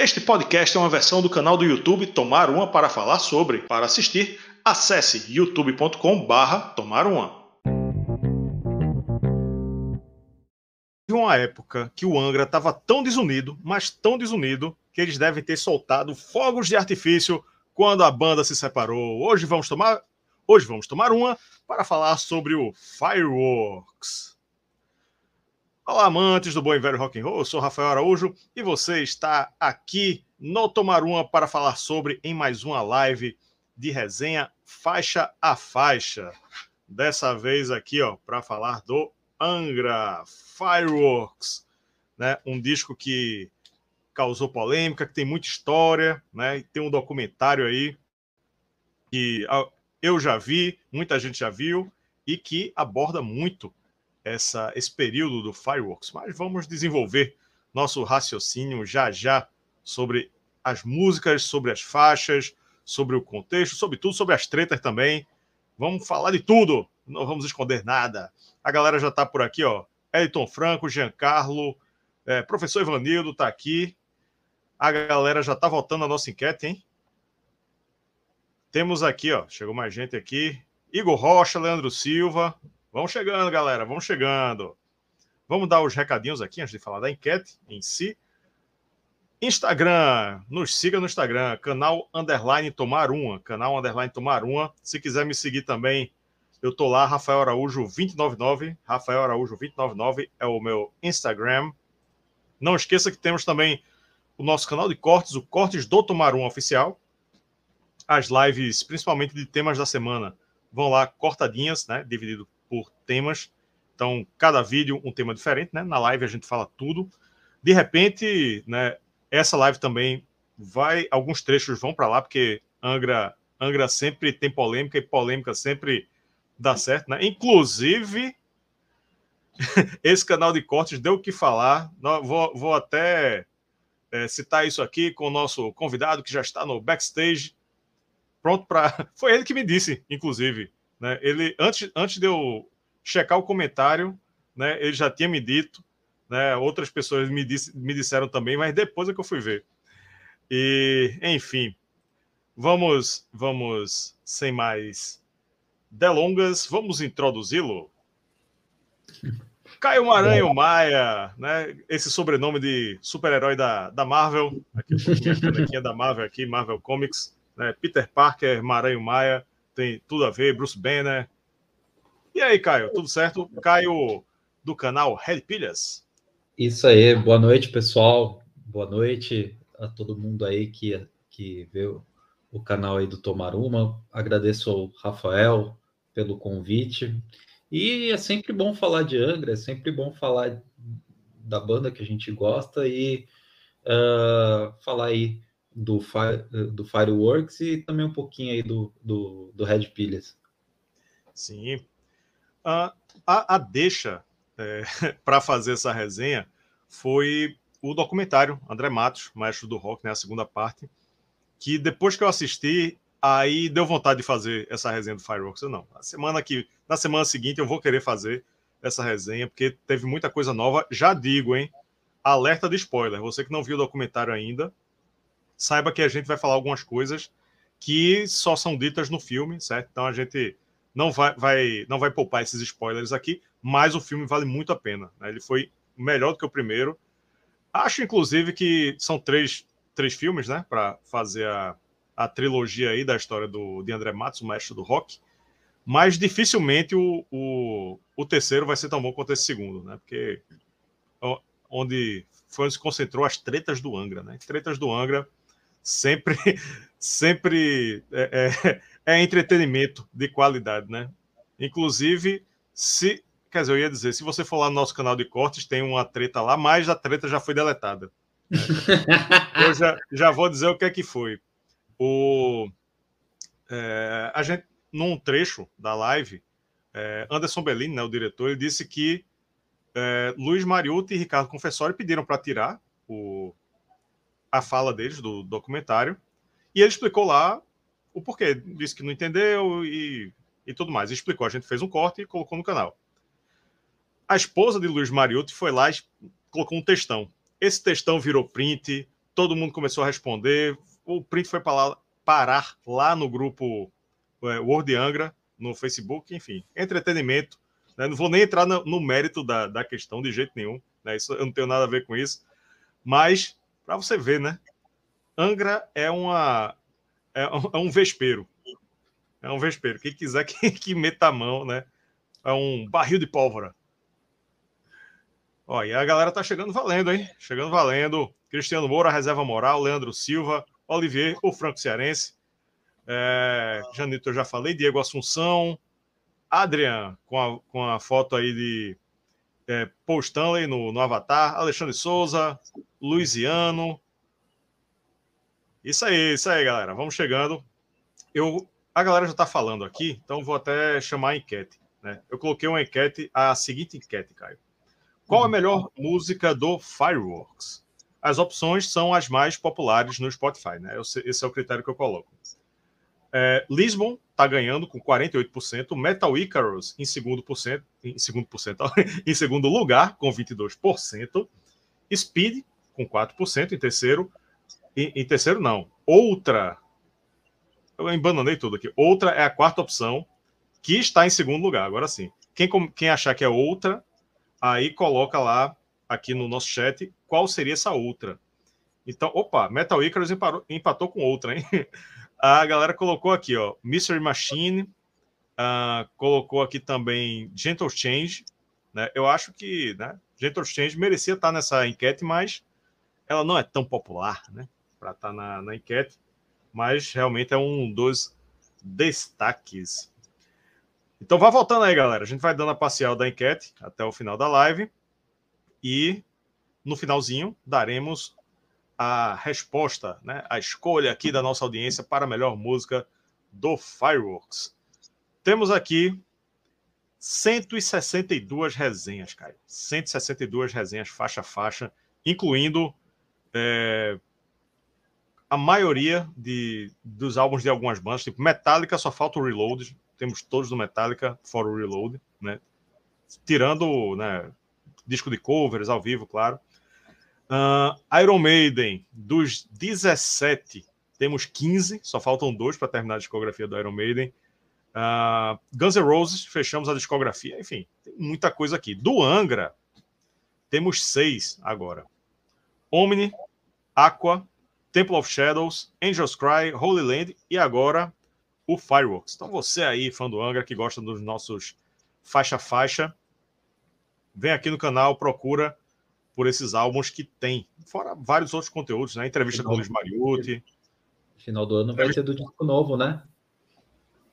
Este podcast é uma versão do canal do YouTube Tomar Uma para falar sobre. Para assistir, acesse youtube.com/barra Tomar Uma. Uma época que o Angra estava tão desunido, mas tão desunido, que eles devem ter soltado fogos de artifício quando a banda se separou. Hoje vamos tomar, hoje vamos tomar uma para falar sobre o Fireworks. Olá, amantes do bom e velho rock and roll. Eu sou Rafael Araújo e você está aqui no Tomar Uma para falar sobre em mais uma live de resenha faixa a faixa. Dessa vez aqui, ó, para falar do Angra Fireworks, né? Um disco que causou polêmica, que tem muita história, né? Tem um documentário aí que eu já vi, muita gente já viu e que aborda muito essa, esse período do Fireworks, mas vamos desenvolver nosso raciocínio já já sobre as músicas, sobre as faixas, sobre o contexto, sobre tudo, sobre as tretas também. Vamos falar de tudo, não vamos esconder nada. A galera já está por aqui, ó. Elton Franco, Giancarlo, é, professor Ivanildo está aqui. A galera já está voltando a nossa enquete, hein? Temos aqui, ó, chegou mais gente aqui. Igor Rocha, Leandro Silva, Vamos chegando, galera, vamos chegando. Vamos dar os recadinhos aqui antes de falar da enquete em si. Instagram, nos siga no Instagram, canal underline tomar uma, canal underline tomar uma. Se quiser me seguir também, eu tô lá, Rafael Araújo 299, Rafael Araújo 299 é o meu Instagram. Não esqueça que temos também o nosso canal de cortes, o Cortes do Tomar um oficial. As lives, principalmente de temas da semana, vão lá cortadinhas, né, dividido por temas. Então, cada vídeo um tema diferente, né? Na live a gente fala tudo. De repente, né, essa live também vai, alguns trechos vão para lá, porque Angra, Angra sempre tem polêmica e polêmica sempre dá certo, né? Inclusive, esse canal de cortes deu o que falar. Vou, vou até é, citar isso aqui com o nosso convidado que já está no backstage, pronto para. Foi ele que me disse, inclusive. Né? Ele, antes, antes de eu checar o comentário, né, ele já tinha me dito, né, outras pessoas me, disse, me disseram também, mas depois é que eu fui ver. E, enfim, vamos, vamos, sem mais delongas, vamos introduzi-lo. Caio Maranhão Maia, né? Esse sobrenome de super-herói da, da Marvel, aqui é da Marvel aqui, Marvel Comics, né? Peter Parker, Maranhão Maia, tem tudo a ver, Bruce Banner. E aí, Caio, tudo certo? Caio do canal Red Pilhas. Isso aí, boa noite, pessoal. Boa noite a todo mundo aí que, que vê o, canal aí do Tomar Uma. Agradeço ao Rafael pelo convite. E é sempre bom falar de Angra, é sempre bom falar da banda que a gente gosta e uh, falar aí do, do Fireworks e também um pouquinho aí do, do, do Red Pilhas. Sim. Uh, a, a deixa é, para fazer essa resenha foi o documentário André Matos, Maestro do Rock, né, a segunda parte, que depois que eu assisti, aí deu vontade de fazer essa resenha do Fireworks. Eu não, na semana que na semana seguinte eu vou querer fazer essa resenha porque teve muita coisa nova. Já digo, hein? Alerta de spoiler. Você que não viu o documentário ainda, saiba que a gente vai falar algumas coisas que só são ditas no filme, certo? Então a gente não vai, vai, não vai poupar esses spoilers aqui, mas o filme vale muito a pena. Né? Ele foi melhor do que o primeiro. Acho, inclusive, que são três, três filmes, né? Para fazer a, a trilogia aí da história do, de André Matos, o mestre do rock. Mas dificilmente o, o, o terceiro vai ser tão bom quanto esse segundo, né? Porque onde foi onde se concentrou as tretas do Angra, né? Tretas do Angra sempre, sempre é, é, é, entretenimento de qualidade, né? Inclusive, se. Quer dizer, eu ia dizer, se você for lá no nosso canal de cortes, tem uma treta lá, mas a treta já foi deletada. Eu já, já vou dizer o que é que foi. O, é, a gente, num trecho da live, é, Anderson Bellini, né, o diretor, ele disse que é, Luiz Mariucci e Ricardo Confessori pediram para tirar o, a fala deles do documentário e ele explicou lá o porquê. Disse que não entendeu e, e tudo mais. Explicou. A gente fez um corte e colocou no canal. A esposa de Luiz Mariotti foi lá e colocou um textão. Esse textão virou print, todo mundo começou a responder. O print foi parar lá no grupo é, Word Angra, no Facebook, enfim, entretenimento. Né? Não vou nem entrar no, no mérito da, da, questão de jeito nenhum, né? Isso, eu não tenho nada a ver com isso. Mas, para você ver, né? Angra é uma é um, é um vespeiro. É um vespeiro. Quem quiser que, que meta a mão, né? É um barril de pólvora. Ó, e a galera tá chegando valendo, hein? Chegando valendo. Cristiano Moura, reserva moral, Leandro Silva, Olivier, o Franco Cearense. É, Janito, eu já falei, Diego Assunção, Adrian, com a, com a foto aí de é, Paul Stanley no, no Avatar, Alexandre Souza, Luiziano. Isso aí, isso aí, galera. Vamos chegando. Eu, a galera já está falando aqui, então vou até chamar a enquete. Né? Eu coloquei uma enquete, a seguinte enquete, Caio. Qual a melhor música do Fireworks? As opções são as mais populares no Spotify, né? Esse é o critério que eu coloco. É, Lisbon está ganhando com 48%, Metal Icarus em segundo, porcento, em, segundo porcento, em segundo lugar, com 22%, Speed com 4% em terceiro, em, em terceiro não, Outra, eu embananei tudo aqui, Outra é a quarta opção, que está em segundo lugar, agora sim. Quem, quem achar que é Outra, aí coloca lá, aqui no nosso chat, qual seria essa Outra. Então, opa, Metal Icarus empatou, empatou com Outra, hein? A galera colocou aqui, ó, Mystery Machine, uh, colocou aqui também Gentle Change, né? Eu acho que, né, Gentle Change merecia estar nessa enquete, mas ela não é tão popular, né, para estar na, na enquete, mas realmente é um dos destaques. Então vá voltando aí, galera. A gente vai dando a parcial da enquete até o final da live e no finalzinho daremos a resposta, né, a escolha aqui da nossa audiência para a melhor música do Fireworks. Temos aqui 162 resenhas, Caio. 162 resenhas faixa a faixa, incluindo é, a maioria de, dos álbuns de algumas bandas, tipo Metallica, só falta o Reload. Temos todos do Metallica, fora o Reload, né? Tirando né, disco de covers ao vivo, claro. Uh, Iron Maiden, dos 17, temos 15, só faltam dois para terminar a discografia do Iron Maiden. Uh, Guns N' Roses, fechamos a discografia. Enfim, tem muita coisa aqui. Do Angra, temos seis agora: Omni, Aqua, Temple of Shadows, Angels Cry, Holy Land e agora o Fireworks. Então, você aí, fã do Angra, que gosta dos nossos faixa-faixa, vem aqui no canal, procura por esses álbuns que tem. Fora vários outros conteúdos, né? Entrevista final, com o Luiz Mariucci. Final do ano vai ter do disco novo, né?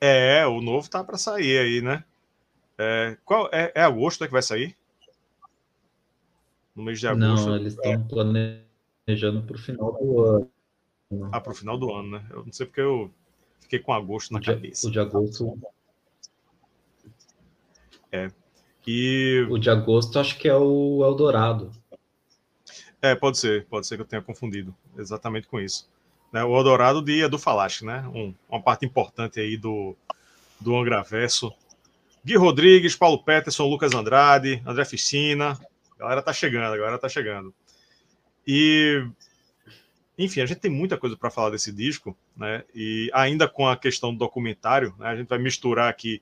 É, o novo tá para sair aí, né? É, qual, é, é agosto né, que vai sair? No mês de agosto? Não, eles estão é. planejando para o final do ano. Ah, para o final do ano, né? Eu não sei porque eu fiquei com agosto na o cabeça. o de agosto. É. E... O de agosto acho que é o Eldorado. É, pode ser, pode ser que eu tenha confundido exatamente com isso. Né, o Eldorado de Edu Falache, né? Um, uma parte importante aí do, do Angraverso. Gui Rodrigues, Paulo Peterson, Lucas Andrade, André Ficina. A galera tá chegando, a galera tá chegando. E, enfim, a gente tem muita coisa para falar desse disco, né? E ainda com a questão do documentário, né? A gente vai misturar aqui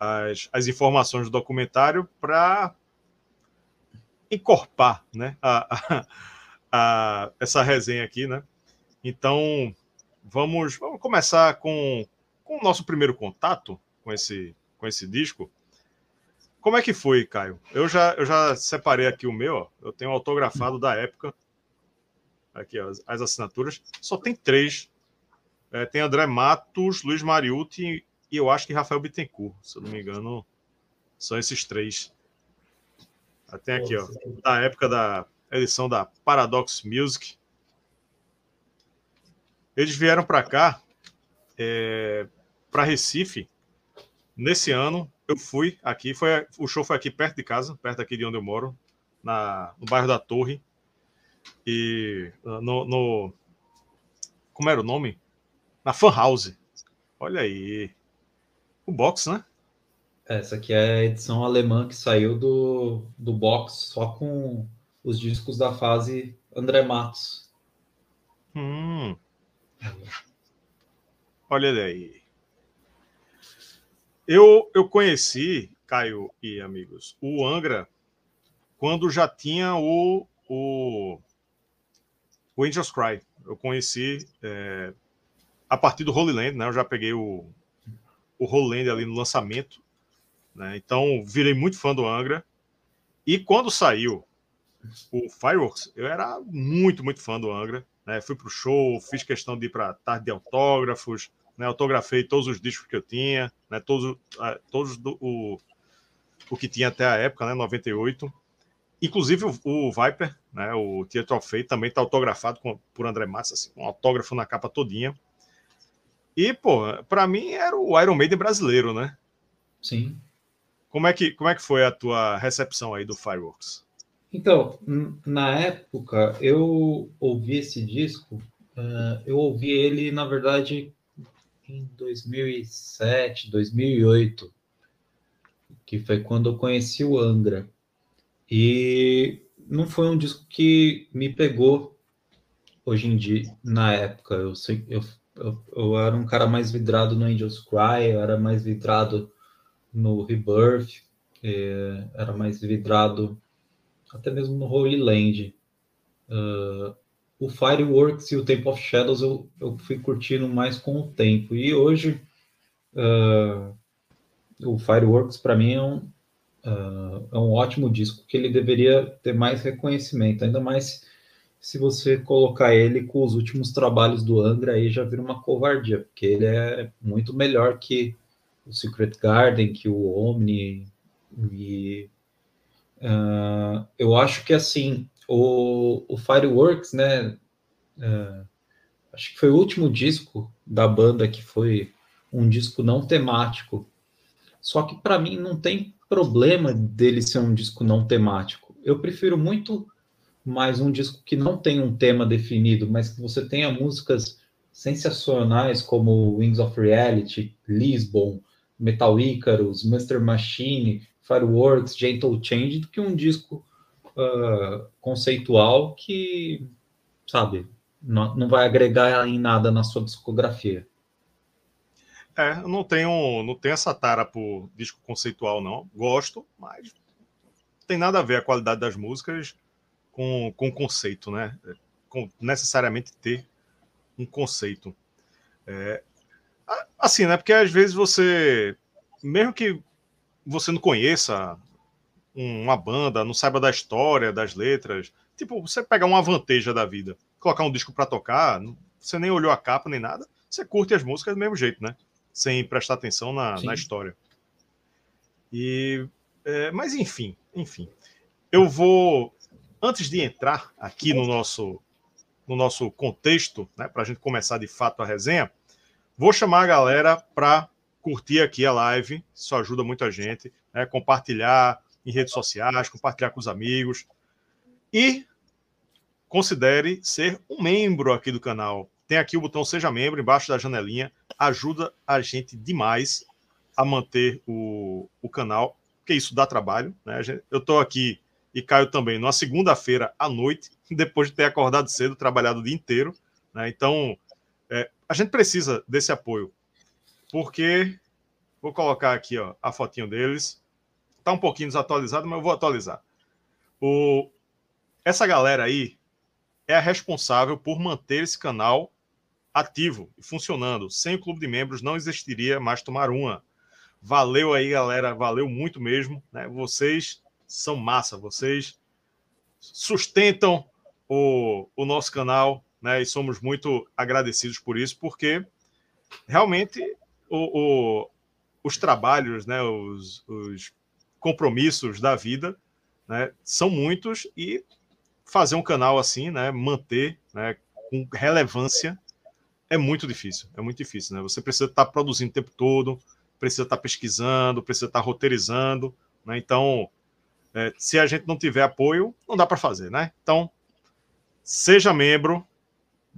as, as informações do documentário para encorpar né, a, a, a, essa resenha aqui, né? Então, vamos, vamos começar com, com o nosso primeiro contato com esse, com esse disco. Como é que foi, Caio? Eu já, eu já separei aqui o meu, ó. eu tenho autografado da época. Aqui, ó, as assinaturas. Só tem três. É, tem André Matos, Luiz Mariuti e eu acho que Rafael Bittencourt, se eu não me engano. São esses três. Tem aqui, ó, da época da edição da Paradox Music. Eles vieram para cá, é, para Recife, nesse ano. Eu fui aqui, foi, o show foi aqui perto de casa, perto aqui de onde eu moro, na, no bairro da Torre. E no, no como era o nome? Na Fan House. Olha aí. O box, né? É, Essa aqui é a edição alemã que saiu do, do box só com os discos da fase André Matos. Hum. Olha daí. Eu, eu conheci, Caio e amigos, o Angra quando já tinha o, o, o Angels Cry. Eu conheci é, a partir do Holy Land, né? Eu já peguei o, o Holy Land ali no lançamento. Né? Então, virei muito fã do Angra. E quando saiu o Fireworks, eu era muito, muito fã do Angra. Né? Fui para o show, fiz questão de ir para tarde de autógrafos, né? autografei todos os discos que eu tinha, né? todos, todos do, o, o que tinha até a época, né? 98. Inclusive o, o Viper, né? o Theatre of Fate, também está autografado com, por André Matos, assim, um autógrafo na capa todinha. E, pô, para mim era o Iron Maiden brasileiro, né? Sim. Como é que, como é que foi a tua recepção aí do Fireworks? Então, na época, eu ouvi esse disco, uh, eu ouvi ele, na verdade, em 2007, 2008, que foi quando eu conheci o Angra. E não foi um disco que me pegou hoje em dia, na época. Eu, eu, eu, eu era um cara mais vidrado no Angels Cry, eu era mais vidrado no Rebirth, era mais vidrado até mesmo no Holy Land. Uh, o Fireworks e o Temple of Shadows eu, eu fui curtindo mais com o tempo. E hoje uh, o Fireworks para mim é um, uh, é um ótimo disco que ele deveria ter mais reconhecimento, ainda mais se você colocar ele com os últimos trabalhos do Angra aí já vira uma covardia, porque ele é muito melhor que o Secret Garden, que o Omni e Uh, eu acho que assim o, o Fireworks, né? Uh, acho que foi o último disco da banda que foi um disco não temático. Só que para mim não tem problema dele ser um disco não temático. Eu prefiro muito mais um disco que não tem um tema definido, mas que você tenha músicas sensacionais como Wings of Reality, Lisbon, Metal Icarus, Master Machine, Fireworks, Gentle Change, do que um disco uh, conceitual que, sabe, não, não vai agregar em nada na sua discografia. É, eu não tenho, não tenho essa tara por disco conceitual, não. Gosto, mas tem nada a ver a qualidade das músicas com, com conceito, né? Com necessariamente ter um conceito. É, assim, né? Porque às vezes você, mesmo que você não conheça uma banda, não saiba da história, das letras, tipo, você pegar uma vanteja da vida, colocar um disco para tocar, você nem olhou a capa nem nada, você curte as músicas do mesmo jeito, né? Sem prestar atenção na, na história. E, é, mas enfim, enfim, eu vou antes de entrar aqui no nosso no nosso contexto, né, para a gente começar de fato a resenha, vou chamar a galera para curtir aqui a live, isso ajuda muita gente, né? compartilhar em redes sociais, compartilhar com os amigos e considere ser um membro aqui do canal. Tem aqui o botão Seja Membro embaixo da janelinha, ajuda a gente demais a manter o, o canal, porque isso dá trabalho. Né? Eu estou aqui e Caio também numa segunda-feira à noite, depois de ter acordado cedo, trabalhado o dia inteiro. Né? Então, a gente precisa desse apoio porque vou colocar aqui ó, a fotinho deles. Está um pouquinho desatualizado, mas eu vou atualizar. O... Essa galera aí é a responsável por manter esse canal ativo e funcionando. Sem o clube de membros não existiria mais tomar uma. Valeu aí, galera. Valeu muito mesmo. Né? Vocês são massa. Vocês sustentam o, o nosso canal, né? E somos muito agradecidos por isso, porque realmente o, o, os trabalhos, né, os, os, compromissos da vida, né, são muitos e fazer um canal assim, né, manter, né, com relevância é muito difícil, é muito difícil, né? Você precisa estar produzindo o tempo todo, precisa estar pesquisando, precisa estar roteirizando, né? Então, é, se a gente não tiver apoio, não dá para fazer, né? Então, seja membro,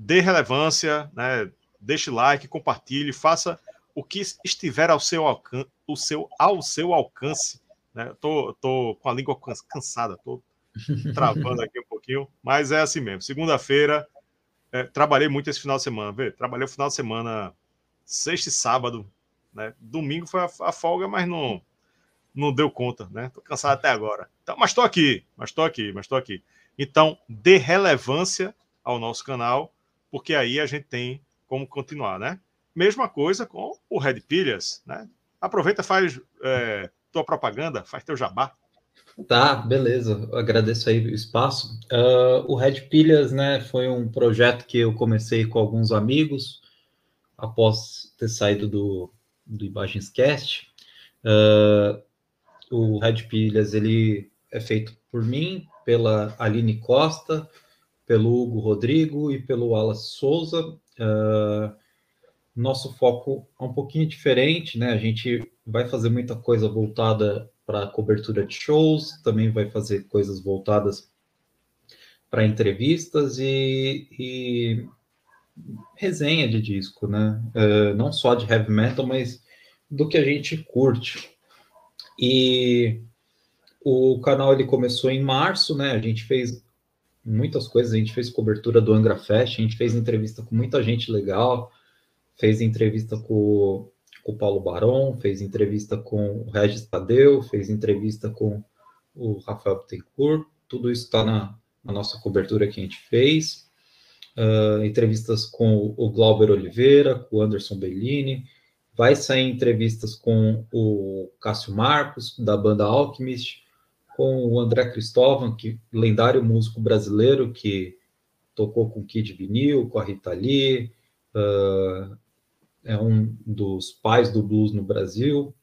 dê relevância, né? Deixe like, compartilhe, faça o que estiver ao seu alcance, o seu, ao seu alcance. Né? Tô, tô com a língua cansada, tô travando aqui um pouquinho, mas é assim mesmo. Segunda-feira, é, trabalhei muito esse final de semana, vê? Trabalhei o final de semana sexta e sábado. Né? Domingo foi a, a, folga, mas não, não deu conta, né? Tô cansado até agora. Então, mas estou aqui, mas estou aqui, mas estou aqui. Então, dê relevância ao nosso canal, porque aí a gente tem como continuar, né? Mesma coisa com o Red Pilhas, né? Aproveita, faz é, tua propaganda, faz teu jabá. Tá, beleza. Eu agradeço aí o espaço. Uh, o Red Pilhas, né, foi um projeto que eu comecei com alguns amigos após ter saído do, do Imagenscast. Uh, o Red Pilhas, ele é feito por mim, pela Aline Costa, pelo Hugo Rodrigo e pelo Wallace Souza. Uh, nosso foco é um pouquinho diferente, né? A gente vai fazer muita coisa voltada para cobertura de shows, também vai fazer coisas voltadas para entrevistas e, e, resenha de disco, né? Uh, não só de heavy metal, mas do que a gente curte. E o canal ele começou em março, né? A gente fez muitas coisas, a gente fez cobertura do Angra Fest, a gente fez entrevista com muita gente legal, fez entrevista com, com o Paulo Barão, fez entrevista com o Regis Tadeu, fez entrevista com o Rafael Bittencourt, tudo isso está na, na, nossa cobertura que a gente fez. Uh, entrevistas com o Glauber Oliveira, com o Anderson Bellini, vai sair entrevistas com o Cássio Marcos, da banda Alchemist, com o André Cristóvão, que lendário músico brasileiro que tocou com Kid Vinil, com a Rita Lee, uh, é um dos pais do blues no Brasil.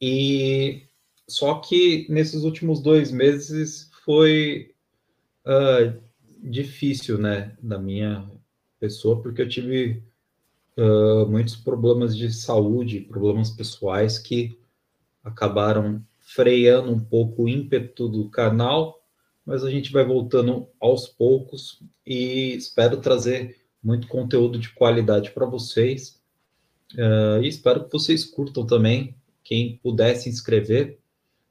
E só que nesses últimos dois meses foi uh, difícil, né, da minha pessoa, porque eu tive uh, muitos problemas de saúde, problemas pessoais que acabaram freando um pouco o ímpeto do canal, mas a gente vai voltando aos poucos e espero trazer muito conteúdo de qualidade para vocês. Uh, e espero que vocês curtam também. Quem puder se inscrever,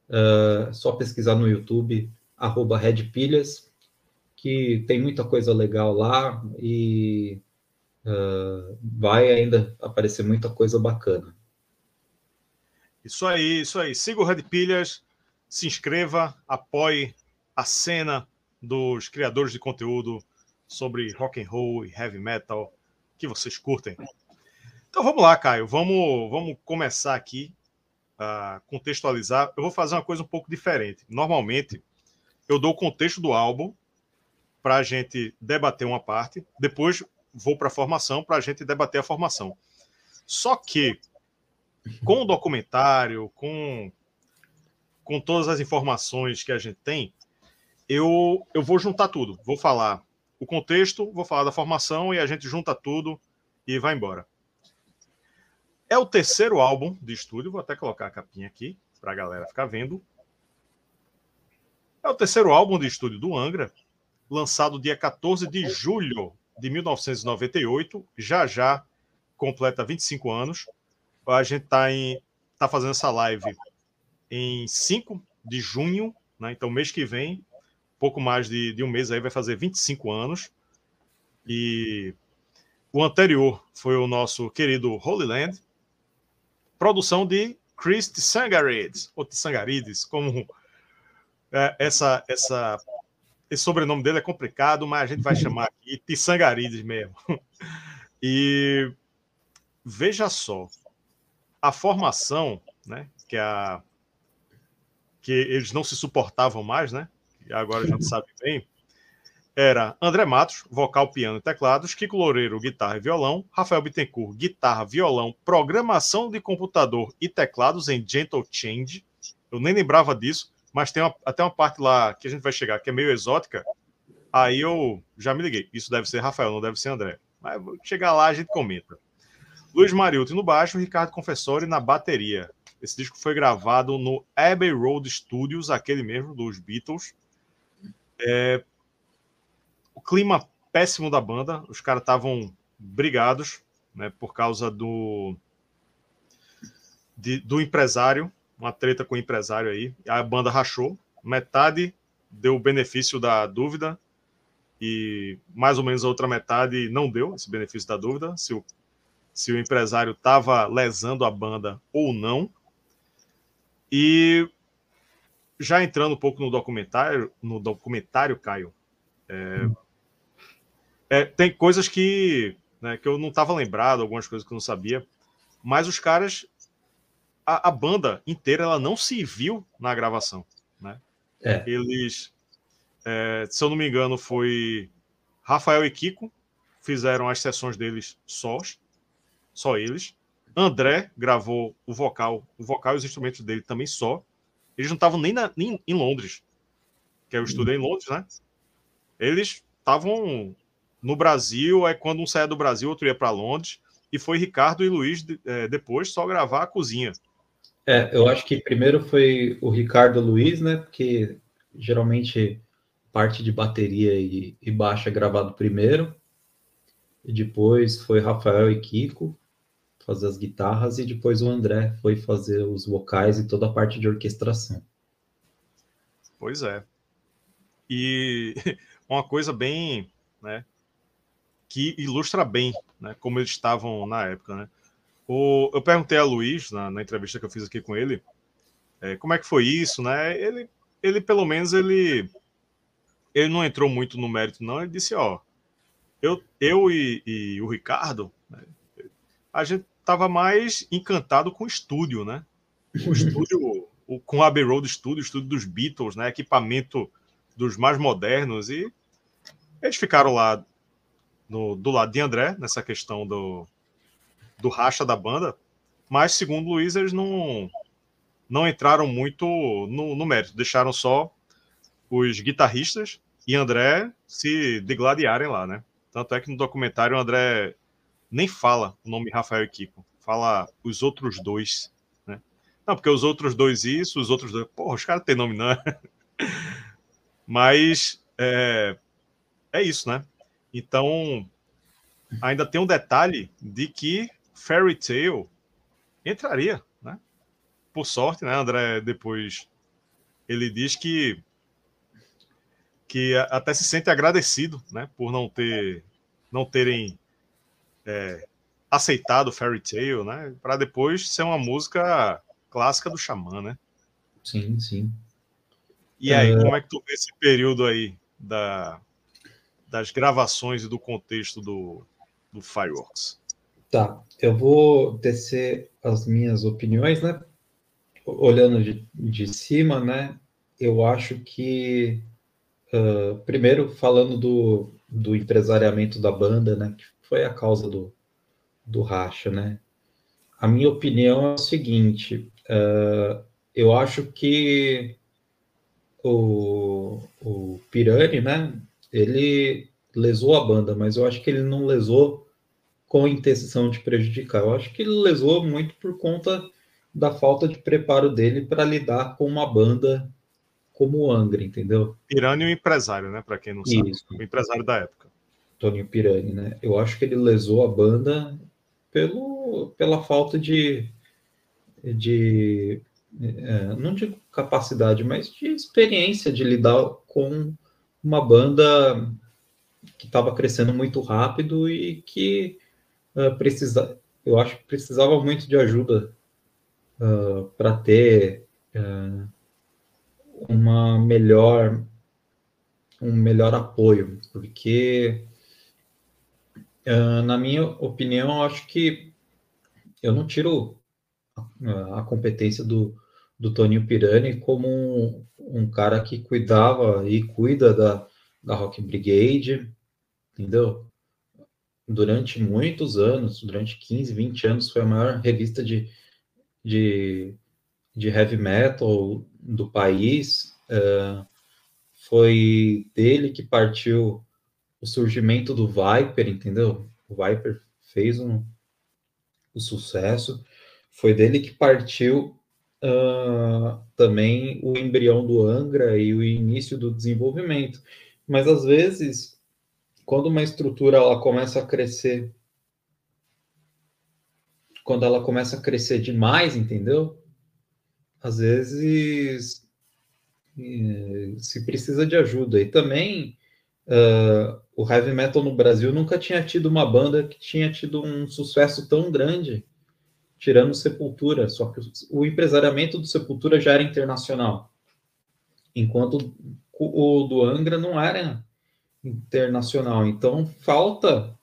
uh, só pesquisar no YouTube, arroba Redpilhas, que tem muita coisa legal lá e uh, vai ainda aparecer muita coisa bacana. Isso aí, isso aí. Siga o Red Pilhas, se inscreva, apoie a cena dos criadores de conteúdo sobre rock and roll e heavy metal que vocês curtem. Então vamos lá, Caio. Vamos, vamos começar aqui a contextualizar. Eu vou fazer uma coisa um pouco diferente. Normalmente, eu dou o contexto do álbum para a gente debater uma parte, depois vou para a formação para a gente debater a formação. Só que, com o documentário, com, com todas as informações que a gente tem, eu, eu vou juntar tudo. Vou falar o contexto, vou falar da formação e a gente junta tudo e vai embora. É o terceiro álbum de estúdio, vou até colocar a capinha aqui para a galera ficar vendo. É o terceiro álbum de estúdio do Angra, lançado dia 14 de julho de 1998, já já completa 25 anos. A gente está em tá fazendo essa live em 5 de junho, né? Então mês que vem, pouco mais de, de um mês aí vai fazer 25 anos. E o anterior foi o nosso querido Holy Land, produção de Chris Tsangarides, ou Tsangarides, como é, essa, essa, esse sobrenome dele é complicado, mas a gente vai chamar aqui Tsangarides mesmo. E veja só, a formação, né, que a que eles não se suportavam mais, né? E agora a gente sabe bem era André Matos, vocal, piano e teclados, Kiko Loureiro, guitarra e violão, Rafael Bittencourt, guitarra, violão, programação de computador e teclados em Gentle Change. Eu nem lembrava disso, mas tem uma, até uma parte lá que a gente vai chegar que é meio exótica. Aí eu já me liguei. Isso deve ser Rafael, não deve ser André. Mas chegar lá a gente comenta. Luiz Mariuti no baixo, Ricardo Confessori na bateria. Esse disco foi gravado no Abbey Road Studios, aquele mesmo dos Beatles. É, o clima péssimo da banda, os caras estavam brigados, né, por causa do de, do empresário, uma treta com o empresário aí. A banda rachou, metade deu o benefício da dúvida e mais ou menos a outra metade não deu esse benefício da dúvida, se o, se o empresário estava lesando a banda ou não. E já entrando um pouco no documentário, no documentário, Caio, é, é, tem coisas que, né, que eu não estava lembrado, algumas coisas que eu não sabia, mas os caras, a, a banda inteira, ela não se viu na gravação, né? É. Eles, é, se eu não me engano, foi Rafael e Kiko fizeram as sessões deles sós, só eles. André gravou o vocal, o vocal e os instrumentos dele também só. Eles não estavam nem, na, nem em Londres, que eu estudei em Londres, né? Eles estavam no Brasil, é quando um saia do Brasil, outro ia para Londres, e foi Ricardo e Luiz é, depois só gravar a cozinha. É, eu acho que primeiro foi o Ricardo e Luiz, né? Porque geralmente parte de bateria e, e baixa é gravado primeiro. E depois foi Rafael e Kiko fazer as guitarras e depois o André foi fazer os vocais e toda a parte de orquestração. Pois é. E uma coisa bem, né, que ilustra bem, né, como eles estavam na época, né? O, eu perguntei a Luiz na, na, entrevista que eu fiz aqui com ele, é, como é que foi isso, né? Ele, ele pelo menos ele, ele não entrou muito no mérito, não. Ele disse, ó, eu, eu e, e o Ricardo, né, a gente estava mais encantado com o estúdio, né? O estúdio, o, com o Abbey Road Studio, o estúdio dos Beatles, né? Equipamento dos mais modernos e eles ficaram lá no, do lado de André nessa questão do, do racha da banda, mas segundo o Luiz eles não não entraram muito no, no mérito, deixaram só os guitarristas e André se degladiarem lá, né? Tanto é que no documentário o André nem fala o nome Rafael e Kiko, fala os outros dois, né? Não, porque os outros dois isso, os outros dois. Porra, os caras têm nome, não é? Mas é, é isso, né? Então, ainda tem um detalhe de que Fairy Tail entraria, né? Por sorte, né, André? Depois ele diz que que até se sente agradecido, né, por não ter não terem é, aceitado Fairy Tail, né? Para depois ser uma música clássica do Xamã, né? Sim, sim. E aí, uh... como é que tu vê esse período aí da, das gravações e do contexto do, do Fireworks? Tá, eu vou descer as minhas opiniões, né? Olhando de, de cima, né? Eu acho que, uh, primeiro, falando do, do empresariamento da banda, né? Que foi a causa do, do racha, né? A minha opinião é o seguinte: uh, eu acho que o, o Pirani, né? Ele lesou a banda, mas eu acho que ele não lesou com a intenção de prejudicar. Eu acho que ele lesou muito por conta da falta de preparo dele para lidar com uma banda como o Angra, entendeu? Pirani é um empresário, né? Para quem não sabe, Isso. o empresário da época. Toninho Pirani, né? Eu acho que ele lesou a banda pelo, pela falta de, de é, não de capacidade, mas de experiência de lidar com uma banda que estava crescendo muito rápido e que uh, precisa, eu acho que precisava muito de ajuda uh, para ter uh, uma melhor um melhor apoio, porque na minha opinião, acho que eu não tiro a, a competência do, do Toninho Pirani como um, um, cara que cuidava e cuida da, da Rock Brigade, entendeu? Durante muitos anos, durante 15, 20 anos, foi a maior revista de, de, de heavy metal do país. Uh, foi dele que partiu o surgimento do Viper, entendeu? O Viper fez um, um sucesso. Foi dele que partiu uh, também o embrião do Angra e o início do desenvolvimento. Mas às vezes, quando uma estrutura ela começa a crescer, quando ela começa a crescer demais, entendeu? Às vezes eh, se precisa de ajuda. E também uh, o heavy metal no Brasil nunca tinha tido uma banda que tinha tido um sucesso tão grande, tirando Sepultura. Só que o empresariamento do Sepultura já era internacional, enquanto o do Angra não era internacional. Então falta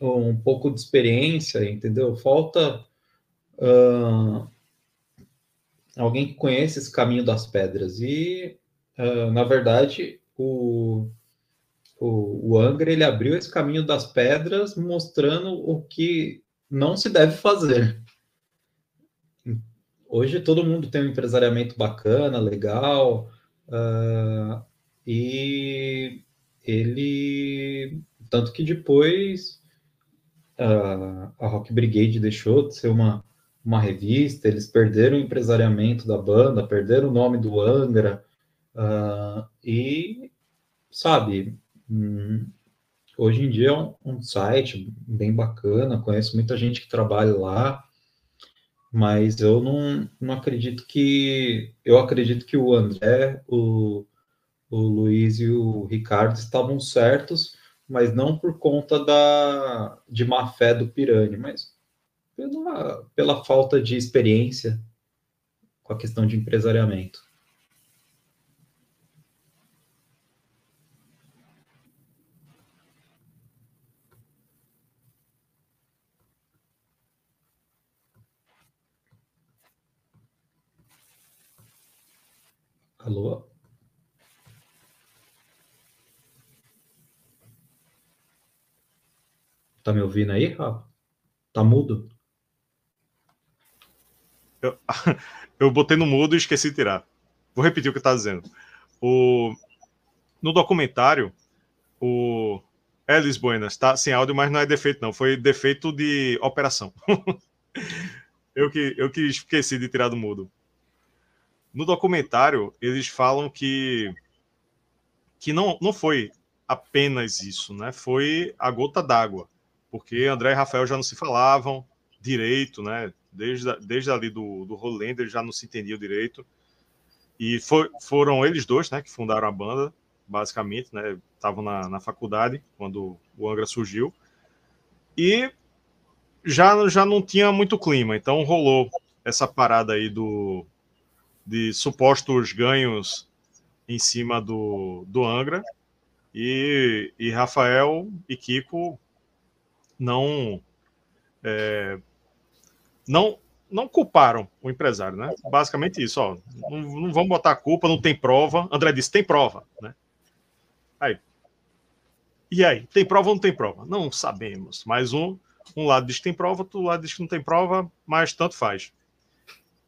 um pouco de experiência, entendeu? Falta uh, alguém que conheça esse caminho das pedras. E, uh, na verdade, o, o, o Angra ele abriu esse caminho das pedras, mostrando o que não se deve fazer. Hoje todo mundo tem um empresariamento bacana, legal, uh, e ele. Tanto que depois uh, a Rock Brigade deixou de ser uma, uma revista, eles perderam o empresariamento da banda, perderam o nome do Angra, uh, e, sabe, hum, hoje em dia é um, um, site bem bacana, conheço muita gente que trabalha lá, mas eu não, não acredito que. Eu acredito que o André, o, o Luiz e o Ricardo estavam certos, mas não por conta da, de má fé do Pirani, mas pela, pela falta de experiência com a questão de empresariamento. Alô? Tá me ouvindo aí, Rafa? Tá mudo? Eu, eu botei no mudo e esqueci de tirar. Vou repetir o que tá dizendo. O, no documentário, o Elis Buenas tá sem áudio, mas não é defeito, não. Foi defeito de operação. eu, que, eu que esqueci de tirar do mudo. No documentário, eles falam que, que não, não foi apenas isso, né? Foi a gota d'água, porque André e Rafael já não se falavam direito, né? Desde, desde ali do, do Rolando, eles já não se entendiam direito. E foi, foram eles dois, né, que fundaram a banda, basicamente, né? Estavam na, na faculdade quando o Angra surgiu. E já, já não tinha muito clima, então rolou essa parada aí do, de supostos ganhos em cima do, do Angra. E, e Rafael e Kiko não, é, não não culparam o empresário, né? Basicamente isso, ó. Não, não vamos botar a culpa, não tem prova. André disse, tem prova, né? Aí. E aí, tem prova ou não tem prova? Não sabemos. Mas um, um lado diz que tem prova, outro lado diz que não tem prova, mas tanto faz.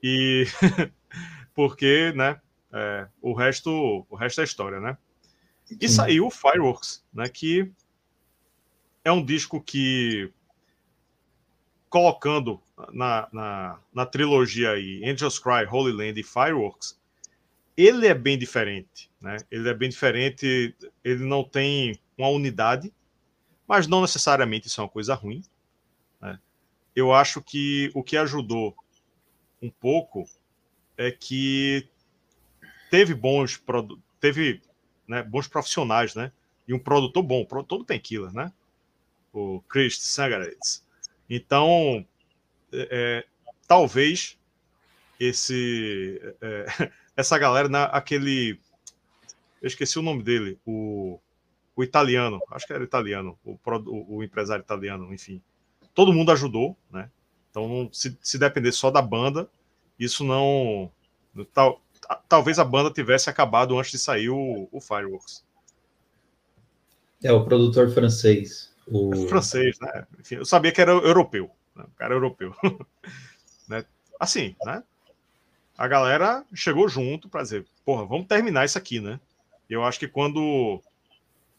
E porque, né, é, o resto o resto é história, né? E saiu o Fireworks, né, que é um disco que colocando na, na, na trilogia aí Angels Cry, Holy Land e Fireworks, ele é bem diferente, né? Ele é bem diferente, ele não tem uma unidade, mas não necessariamente isso é uma coisa ruim. Né? Eu acho que o que ajudou um pouco é que teve bons teve né, bons profissionais, né? E um produtor bom, o produtor tem killer, né? O Chris Sangaredes. Então, é, é, talvez esse é, essa galera na aquele eu esqueci o nome dele, o, o italiano, acho que era italiano, o, o, o empresário italiano, enfim. Todo mundo ajudou, né? Então, se, se depender só da banda, isso não. Tal, talvez a banda tivesse acabado antes de sair o, o Fireworks. É, o produtor francês. O... É francês, né? Enfim, eu sabia que era europeu. Né? O cara é europeu. né? Assim, né? A galera chegou junto para dizer, porra, vamos terminar isso aqui, né? E eu acho que quando.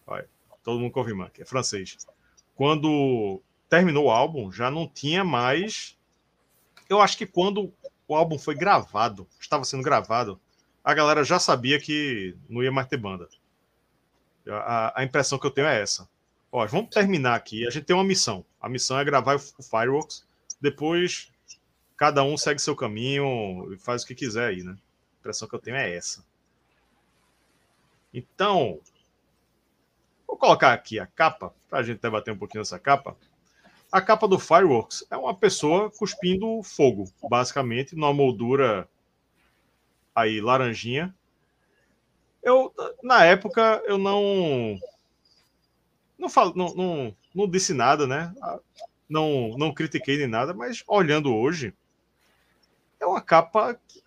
Vai, todo mundo confirma que é francês. Quando terminou o álbum, já não tinha mais. Eu acho que quando o álbum foi gravado, estava sendo gravado, a galera já sabia que não ia mais ter banda. A, a impressão que eu tenho é essa. Ó, vamos terminar aqui. A gente tem uma missão. A missão é gravar o Fireworks. Depois, cada um segue seu caminho e faz o que quiser aí, né? A impressão que eu tenho é essa. Então, Vou colocar aqui a capa, para a gente debater um pouquinho essa capa. A capa do Fireworks é uma pessoa cuspindo fogo, basicamente, numa moldura aí laranjinha. Eu, na época, eu não não, falo, não, não, não disse nada, né? Não, não critiquei nem nada, mas olhando hoje, é uma capa que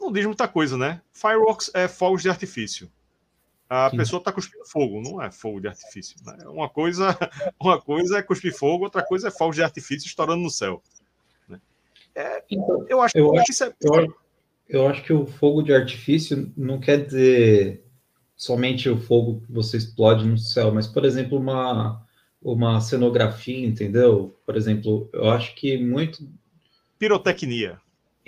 não diz muita coisa, né? Fireworks é fogos de artifício. A Sim. pessoa está cuspindo fogo, não é fogo de artifício. Né? Uma coisa, uma coisa é cuspir fogo, outra coisa é fogos de artifício estourando no céu. Né? É, então, eu acho eu que acho, isso é. Eu, eu acho que o fogo de artifício não quer dizer somente o fogo que você explode no céu, mas, por exemplo, uma, uma cenografia, entendeu? Por exemplo, eu acho que muito. Pirotecnia.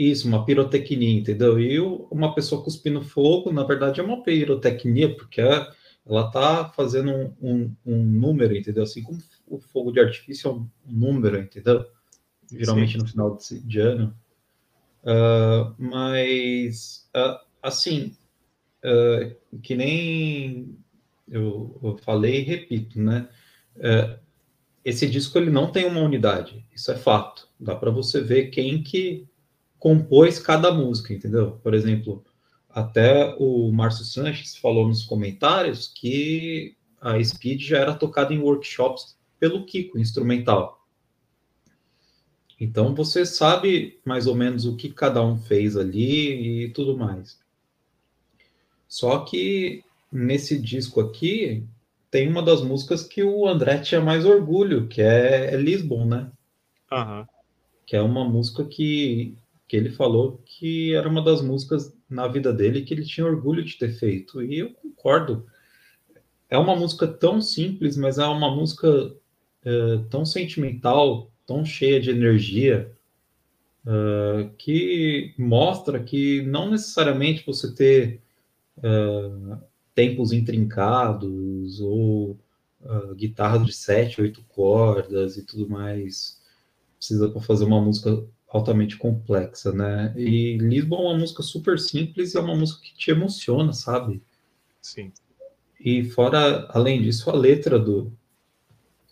Isso, uma pirotecnia, entendeu? E uma pessoa cuspindo fogo, na verdade, é uma pirotecnia, porque ela está fazendo um, um, um, número, entendeu? Assim como o fogo de artifício é um número, entendeu? Geralmente Sim. no final de, de ano. Uh, mas, uh, assim, uh, que nem eu, eu, falei e repito, né? Esse disco ele não tem uma unidade, isso é fato. Dá para você ver quem que compôs cada música, entendeu? Por exemplo, até o Márcio Sanches falou nos comentários que a Speed já era tocada em workshops pelo Kiko, instrumental. Então você sabe mais ou menos o que cada um fez ali e tudo mais. Só que nesse disco aqui tem uma das músicas que o André tinha mais orgulho, que é, é Lisbon, né? Uhum. Que é uma música que, que ele falou que era uma das músicas na vida dele que ele tinha orgulho de ter feito. E eu concordo. É uma música tão simples, mas é uma música é, tão sentimental, tão cheia de energia, uh, que mostra que não necessariamente você ter uh, tempos intrincados ou uh, guitarras de sete, oito cordas e tudo mais. Precisa para fazer uma música altamente complexa, né? E Lisboa é uma música super simples e é uma música que te emociona, sabe? Sim. E fora, além disso, a letra do,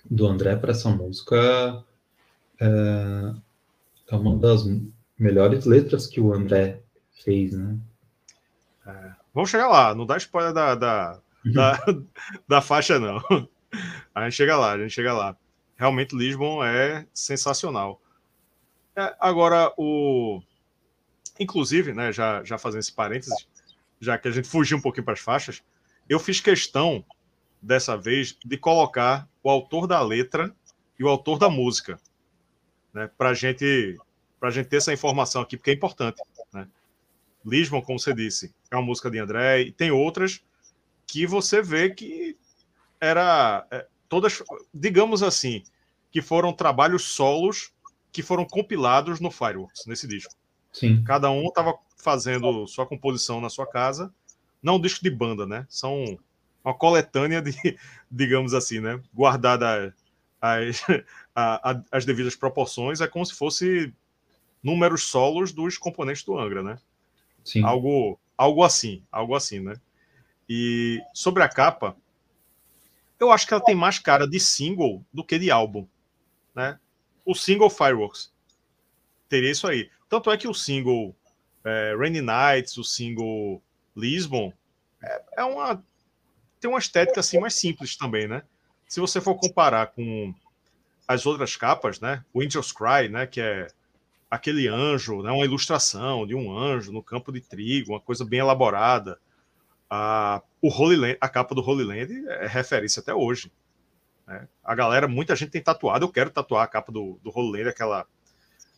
do André para essa música é, é, uma das melhores letras que o André fez, né? É. Vamos chegar lá, não dá spoiler da, da, da, da, faixa, não. A gente chega lá, a gente chega lá. Realmente, Lisbon é sensacional. É, agora, o. Inclusive, né, já, já fazendo esse parênteses, já que a gente fugiu um pouquinho para as faixas, eu fiz questão, dessa vez, de colocar o autor da letra e o autor da música, né, para gente, a gente ter essa informação aqui, porque é importante. Né? Lisbon, como você disse, é uma música de André, e tem outras que você vê que era é, todas, digamos assim, que foram trabalhos solos que foram compilados no Fireworks, nesse disco. Sim. Cada um estava fazendo sua composição na sua casa, não um disco de banda, né? São uma coletânea de, digamos assim, né? Guardada as, a, a, as devidas proporções, é como se fosse números solos dos componentes do Angra, né? Sim. Algo, algo assim, algo assim, né? E sobre a capa, eu acho que ela tem mais cara de single do que de álbum, né? O single Fireworks teria isso aí. Tanto é que o single é, Rainy Nights, o single Lisbon, é, é, uma tem uma estética assim mais simples também, né? Se você for comparar com as outras capas, né? O Angels Cry, né? Que é aquele anjo, né, uma ilustração de um anjo no campo de trigo, uma coisa bem elaborada. A, o Holy Land, a capa do Holy Land é referência até hoje. Né? A galera, muita gente tem tatuado. Eu quero tatuar a capa do, do Holy Land, aquela,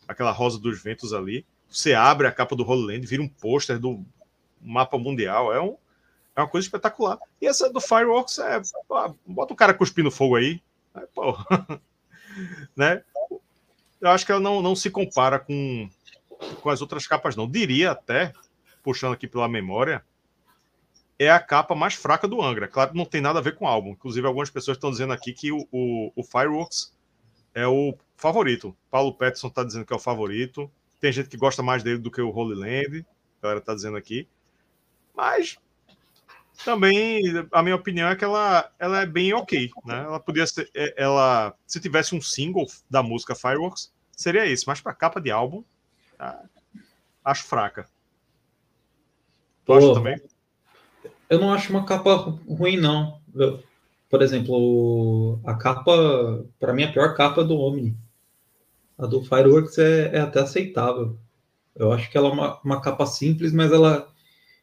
aquela rosa dos ventos ali. Você abre a capa do Holy Land, vira um pôster do mapa mundial. É, um, é uma coisa espetacular. E essa do Fireworks é. Bota o cara cuspindo fogo aí. É, né? eu acho que ela não, não se compara com, com as outras capas, não. Diria até, puxando aqui pela memória, é a capa mais fraca do Angra. Claro que não tem nada a ver com o álbum. Inclusive, algumas pessoas estão dizendo aqui que o, o, o Fireworks é o favorito. Paulo Peterson está dizendo que é o favorito. Tem gente que gosta mais dele do que o Holy Land. A galera está dizendo aqui. Mas Também, a minha opinião é que ela, ela é bem ok, né? Ela podia ser, é, ela, se tivesse um single da música Fireworks, seria esse, mas para capa de álbum, tá, acho fraca. Tu acha também? Eu não acho uma capa ruim, não. Eu, por exemplo, a capa, para mim, a pior capa é do Omni. A do Fireworks é, é até aceitável. Eu acho que ela é uma, uma capa simples, mas ela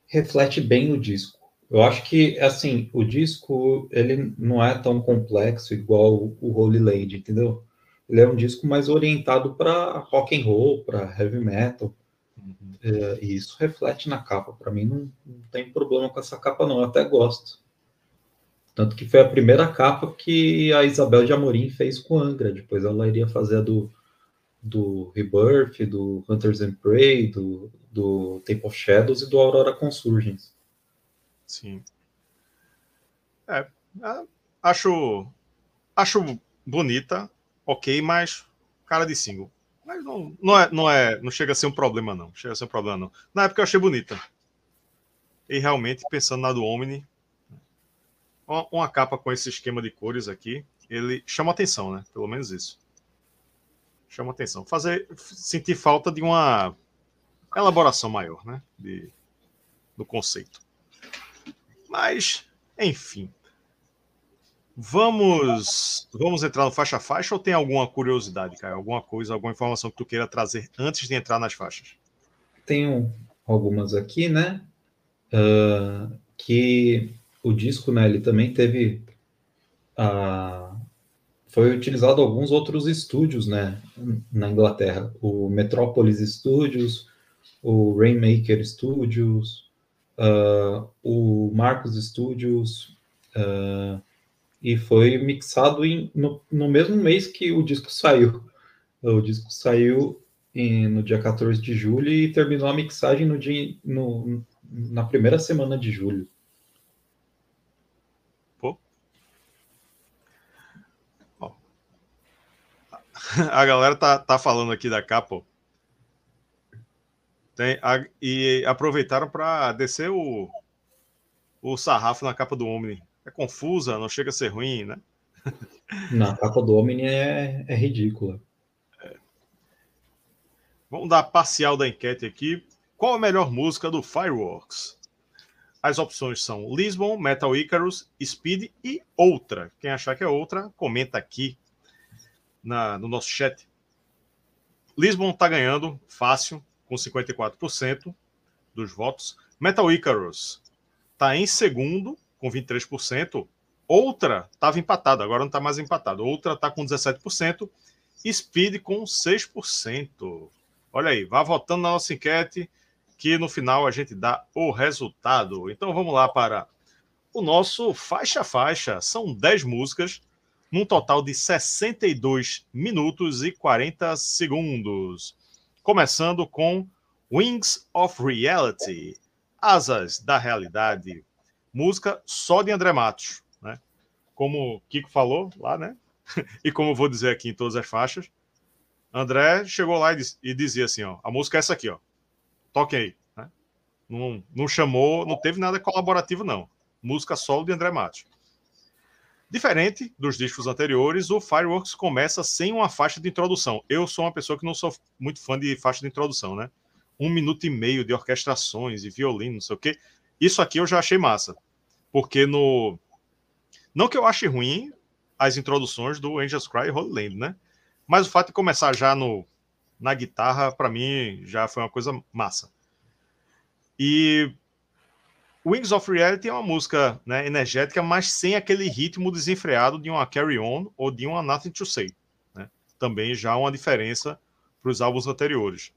reflete bem o disco. Eu acho que, assim, o disco, ele não é tão complexo igual o Holy Lady, entendeu? Ele é um disco mais orientado para rock and roll, para heavy metal. É, e isso reflete na capa. Para mim, não, não, tem problema com essa capa, não. Eu até gosto. Tanto que foi a primeira capa que a Isabel de Amorim fez com Angra. Depois ela iria fazer a do, do Rebirth, do Hunters and Prey, do, do Temple of Shadows e do Aurora Consurgence. Sim. É, acho, acho bonita, ok, mas cara de single. Mas não, não, é, não, é, não chega a ser um problema, não. Chega a ser um problema, não. Na época eu achei bonita. E realmente, pensando na do Omni, uma, capa com esse esquema de cores aqui, ele chama atenção, né? Pelo menos isso. Chama atenção. Fazer, sentir falta de uma elaboração maior, né? De, do conceito. Mas, enfim. Vamos vamos entrar no faixa faixa ou tem alguma curiosidade, Caio? Alguma coisa, alguma informação que tu queira trazer antes de entrar nas faixas? Tenho algumas aqui, né? Uh, que o disco, né? Ele também teve. Uh, foi utilizado alguns outros estúdios, né? Na Inglaterra. O Metropolis Studios, o Rainmaker Studios, uh, o Marcos Studios, uh, e foi mixado em, no, no, mesmo mês que o disco saiu. O disco saiu em, no dia 14 de julho e terminou a mixagem no dia, no, na primeira semana de julho. A galera tá, tá falando aqui da capa, tem, a, e aproveitaram para descer o, o sarrafo na capa do Omni. É confusa, não chega a ser ruim, né? Na capa do Omni é, é ridícula. É. Vamos dar parcial da enquete aqui. Qual a melhor música do Fireworks? As opções são Lisbon, Metal Icarus, Speed e outra. Quem achar que é outra, comenta aqui na, no nosso chat. Lisbon tá ganhando, fácil com 54% dos votos. Metal Icarus está em segundo, com 23%. Outra estava empatada, agora não está mais empatado. Outra está com 17%. Speed com 6%. Olha aí, vá votando na nossa enquete, que no final a gente dá o resultado. Então vamos lá para o nosso faixa faixa. São 10 músicas, num total de 62 minutos e 40 segundos começando com Wings of Reality, Asas da Realidade, música só de André Matos, né? Como o Kiko falou lá, né? e como eu vou dizer aqui em todas as faixas, André chegou lá e, e dizia assim, ó, a música é essa aqui, ó, toque aí, né? Não, não chamou, não teve nada colaborativo não, música solo de André Matos. Diferente dos discos anteriores, o Fireworks começa sem uma faixa de introdução. Eu sou uma pessoa que não sou muito fã de faixa de introdução, né? Um minuto e meio de orquestrações e violino, não sei o quê. Isso aqui eu já achei massa. Porque no. Não que eu ache ruim as introduções do Angels Cry e Holy Land, né? Mas o fato de começar já no, na guitarra, para mim, já foi uma coisa massa. E Wings of Reality é uma música né, energética, mas sem aquele ritmo desenfreado de uma Carry On ou de uma Nothing to Say. Né? Também já uma diferença para os álbuns anteriores.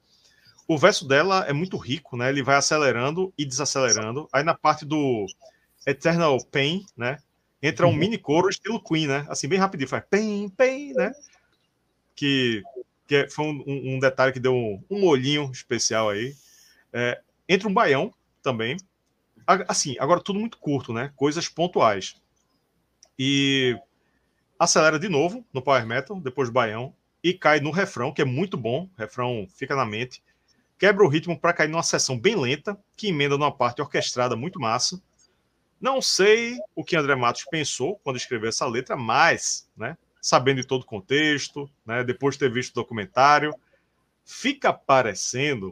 O verso dela é muito rico, né? Ele vai acelerando e desacelerando. Aí na parte do Eternal Pain, né? Entra um uhum. mini coro estilo Queen, né? Assim, bem rapidinho, faz pain, pain, né? Que, que foi um, um, detalhe que deu um, um olhinho especial aí. É, entra um baião também, Assim, agora tudo muito curto, né? Coisas pontuais. E acelera de novo no Power Metal, depois do Baião, e cai no refrão, que é muito bom. O refrão fica na mente. Quebra o ritmo para cair numa sessão bem lenta, que emenda numa parte orquestrada muito massa. Não sei o que André Matos pensou quando escreveu essa letra, mas, né, sabendo de todo o contexto, né, depois de ter visto o documentário, fica parecendo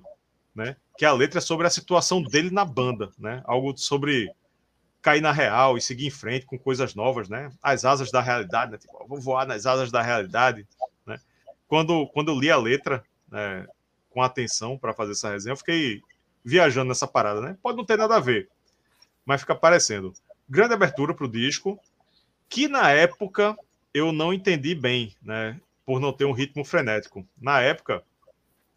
né, que a letra é sobre a situação dele na banda, né, algo sobre cair na real e seguir em frente com coisas novas, né, as asas da realidade, né, tipo, vou voar nas asas da realidade. Né. Quando, quando eu li a letra né, com atenção para fazer essa resenha, eu fiquei viajando nessa parada, né? Pode não ter nada a ver, mas fica parecendo. Grande abertura para o disco, que na época eu não entendi bem, né? Por não ter um ritmo frenético. Na época,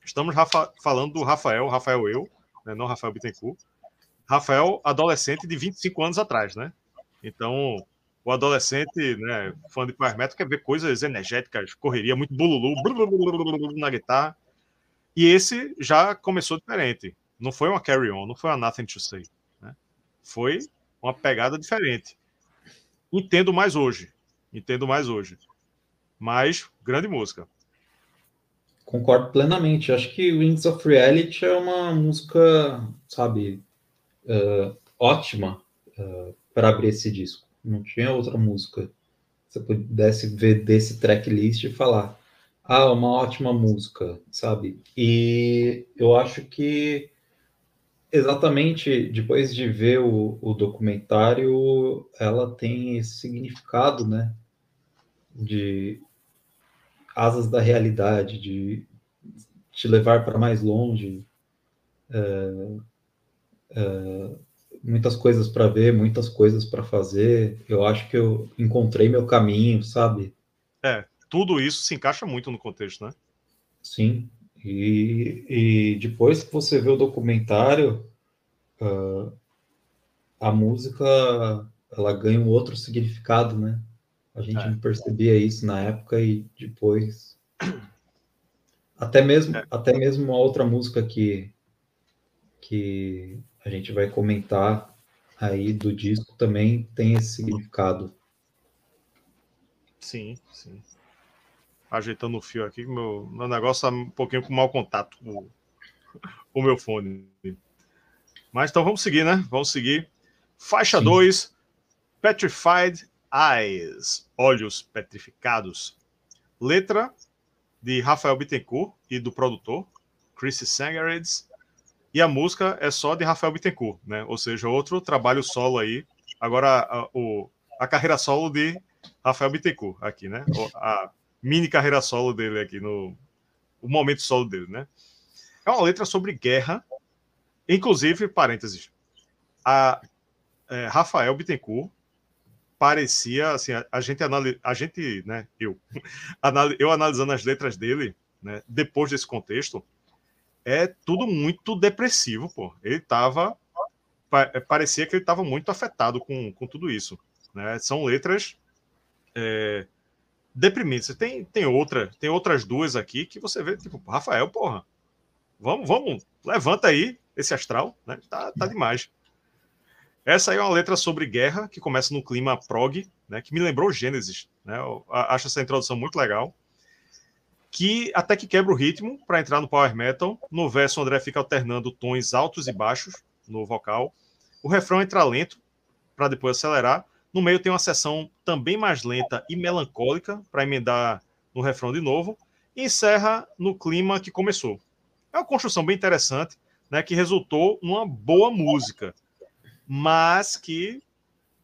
estamos Rafa, falando do Rafael, Rafael eu, né? não Rafael Bittencourt. Rafael, adolescente de 25 anos atrás, né? Então, o adolescente, né, fã de power metal, quer ver coisas energéticas, correria, muito bululu, na guitarra. E esse já começou diferente. Não foi uma carry on, não foi uma nothing to say. Né? Foi uma pegada diferente. Entendo mais hoje. Entendo mais hoje. Mas, grande música. Concordo plenamente. Acho que Wings of Reality é uma música, sabe, uh, ótima uh, para abrir esse disco. Não tinha outra música. Você pudesse ver desse tracklist e falar, ah, uma ótima música, sabe? E eu acho que exatamente depois de ver o, o documentário, ela tem esse significado, né? De asas da realidade, de te levar para mais longe. É, é, muitas coisas para ver, muitas coisas para fazer. Eu acho que eu encontrei meu caminho, sabe? É, tudo isso se encaixa muito no contexto, né? Sim. E, e depois que você vê o documentário, uh, a música ela ganha um outro significado, né? A gente é. não percebia isso na época e depois até mesmo é. até mesmo uma outra música que que a gente vai comentar aí do disco também tem esse significado. Sim, sim ajeitando o fio aqui, meu, meu negócio tá um pouquinho com mau contato com o meu fone. Mas então vamos seguir, né? Vamos seguir. Faixa 2, Petrified Eyes, Olhos Petrificados. Letra de Rafael Bittencourt e do produtor, Chris Sangaredes. E a música é só de Rafael Bittencourt, né? Ou seja, outro trabalho solo aí. Agora, a, o, a carreira solo de Rafael Bittencourt aqui, né? A, mini carreira solo dele aqui, no o momento solo dele, né? É uma letra sobre guerra, inclusive, parênteses, a é, Rafael Bittencourt parecia, assim, a, a gente, analisa, a gente, né, eu, eu analisando as letras dele, né, depois desse contexto, é tudo muito depressivo, pô. Ele tava, parecia que ele estava muito afetado com, com tudo isso, né? São letras é, deprimente. Você tem, tem outra, tem outras duas aqui que você vê, tipo, Rafael, porra, vamos, vamos, levanta aí esse astral, né? Tá, tá demais. Essa aí é uma letra sobre guerra que começa no clima prog, né? Que me lembrou Gênesis, né? Eu acho essa introdução muito legal. Que até que quebra o ritmo para entrar no power metal. No verso, o André fica alternando tons altos e baixos no vocal. O refrão entra lento para depois acelerar no meio tem uma seção também mais lenta e melancólica, para emendar no refrão de novo, e encerra no clima que começou. É uma construção bem interessante, né, que resultou numa boa música, mas que,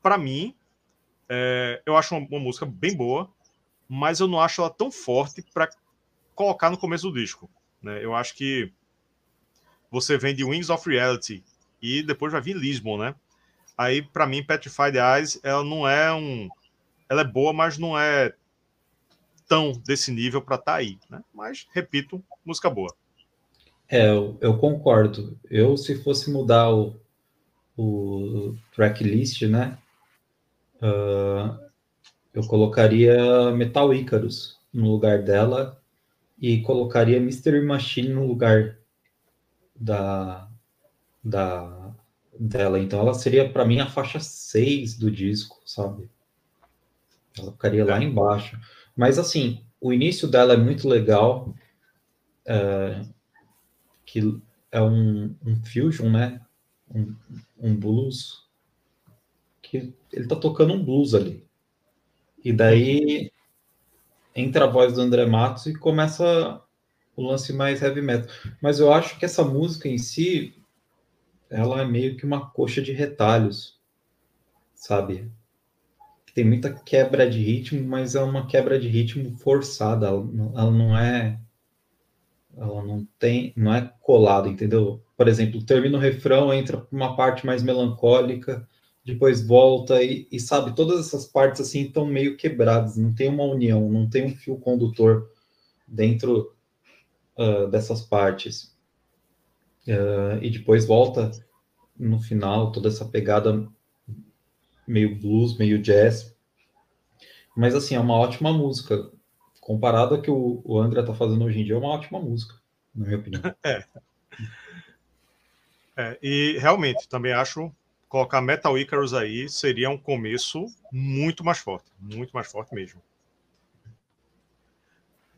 para mim, é, eu acho uma, uma, música bem boa, mas eu não acho ela tão forte para colocar no começo do disco. Né? Eu acho que você vem de Wings of Reality e depois vai vir Lisbon, né? Aí, para mim, Petrified Eyes, ela não é um. Ela é boa, mas não é tão desse nível para estar tá aí, né? Mas, repito, música boa. É, eu, eu, concordo. Eu, se fosse mudar o, o tracklist, né? Uh, eu colocaria Metal Icarus no lugar dela e colocaria Mystery Machine no lugar da, da dela. Então ela seria para mim a faixa 6 do disco, sabe? Ela ficaria lá é. embaixo. Mas assim, o início dela é muito legal. É, que é um, um fusion, né? Um, um blues que ele tá tocando um blues ali. E daí entra a voz do André Matos e começa o lance mais heavy metal. Mas eu acho que essa música em si, ela é meio que uma coxa de retalhos, sabe? Tem muita quebra de ritmo, mas é uma quebra de ritmo forçada. Ela, não é, ela não tem, não é colada, entendeu? Por exemplo, termina o refrão, entra uma parte mais melancólica, depois volta e, e, sabe, todas essas partes assim estão meio quebradas, não tem uma união, não tem um fio condutor dentro uh, dessas partes. Uh, e depois volta no final toda essa pegada meio blues, meio jazz. Mas assim, é uma ótima música. Comparado a que o, o André tá fazendo hoje em dia, é uma ótima música, na minha opinião. É. é. E realmente, também acho colocar Metal Icarus aí seria um começo muito mais forte, muito mais forte mesmo.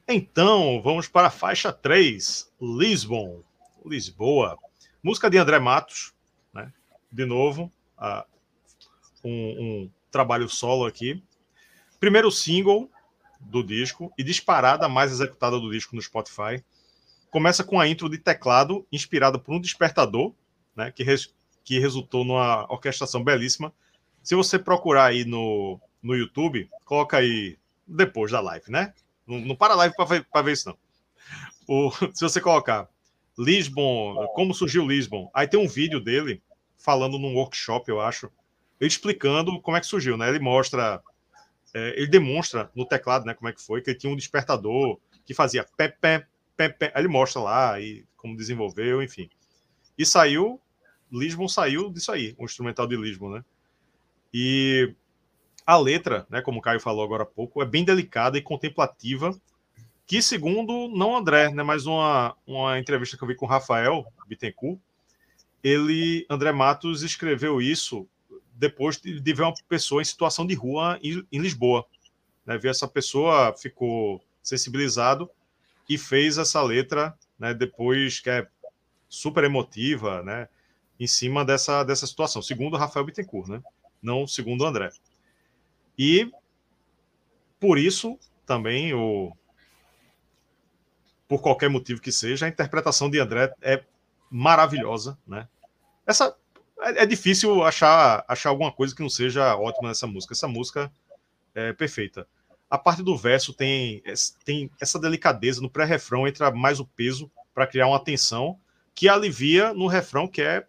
Então, vamos para a faixa 3, Lisbon, Lisboa. Música de André Matos, né? De novo, uh, um, um trabalho solo aqui. Primeiro single do disco e disparada mais executada do disco no Spotify. Começa com a intro de teclado inspirada por um despertador, né, que que resultou numa orquestração belíssima. Se você procurar aí no, no YouTube, coloca aí depois da live, né? Não, não para a live para ver, ver isso, não. O, se você colocar Lisbon, como surgiu Lisbon, aí tem um vídeo dele falando num workshop, eu acho, explicando como é que surgiu, né? Ele mostra, é, ele demonstra no teclado, né, como é que foi, que ele tinha um despertador que fazia pé, pé. Aí ele mostra lá e como desenvolveu, enfim. E saiu Lisbon saiu disso aí, o instrumental de Lisbon, né? E a letra, né, como o Caio falou agora há pouco, é bem delicada e contemplativa, que segundo, não André, né, mas uma, uma entrevista que eu vi com o Rafael Bittencourt, ele, André Matos, escreveu isso depois de, de ver uma pessoa em situação de rua em, em Lisboa. Né, ver essa pessoa, ficou sensibilizado e fez essa letra, né, depois que é super emotiva, né, em cima dessa, dessa situação, segundo Rafael Bittencourt, né? não segundo André. E por isso também, o, por qualquer motivo que seja, a interpretação de André é maravilhosa. Né? Essa, é, é difícil achar, achar alguma coisa que não seja ótima nessa música. Essa música é perfeita. A parte do verso tem, tem essa delicadeza no pré-refrão, entra mais o peso para criar uma tensão que alivia no refrão, que é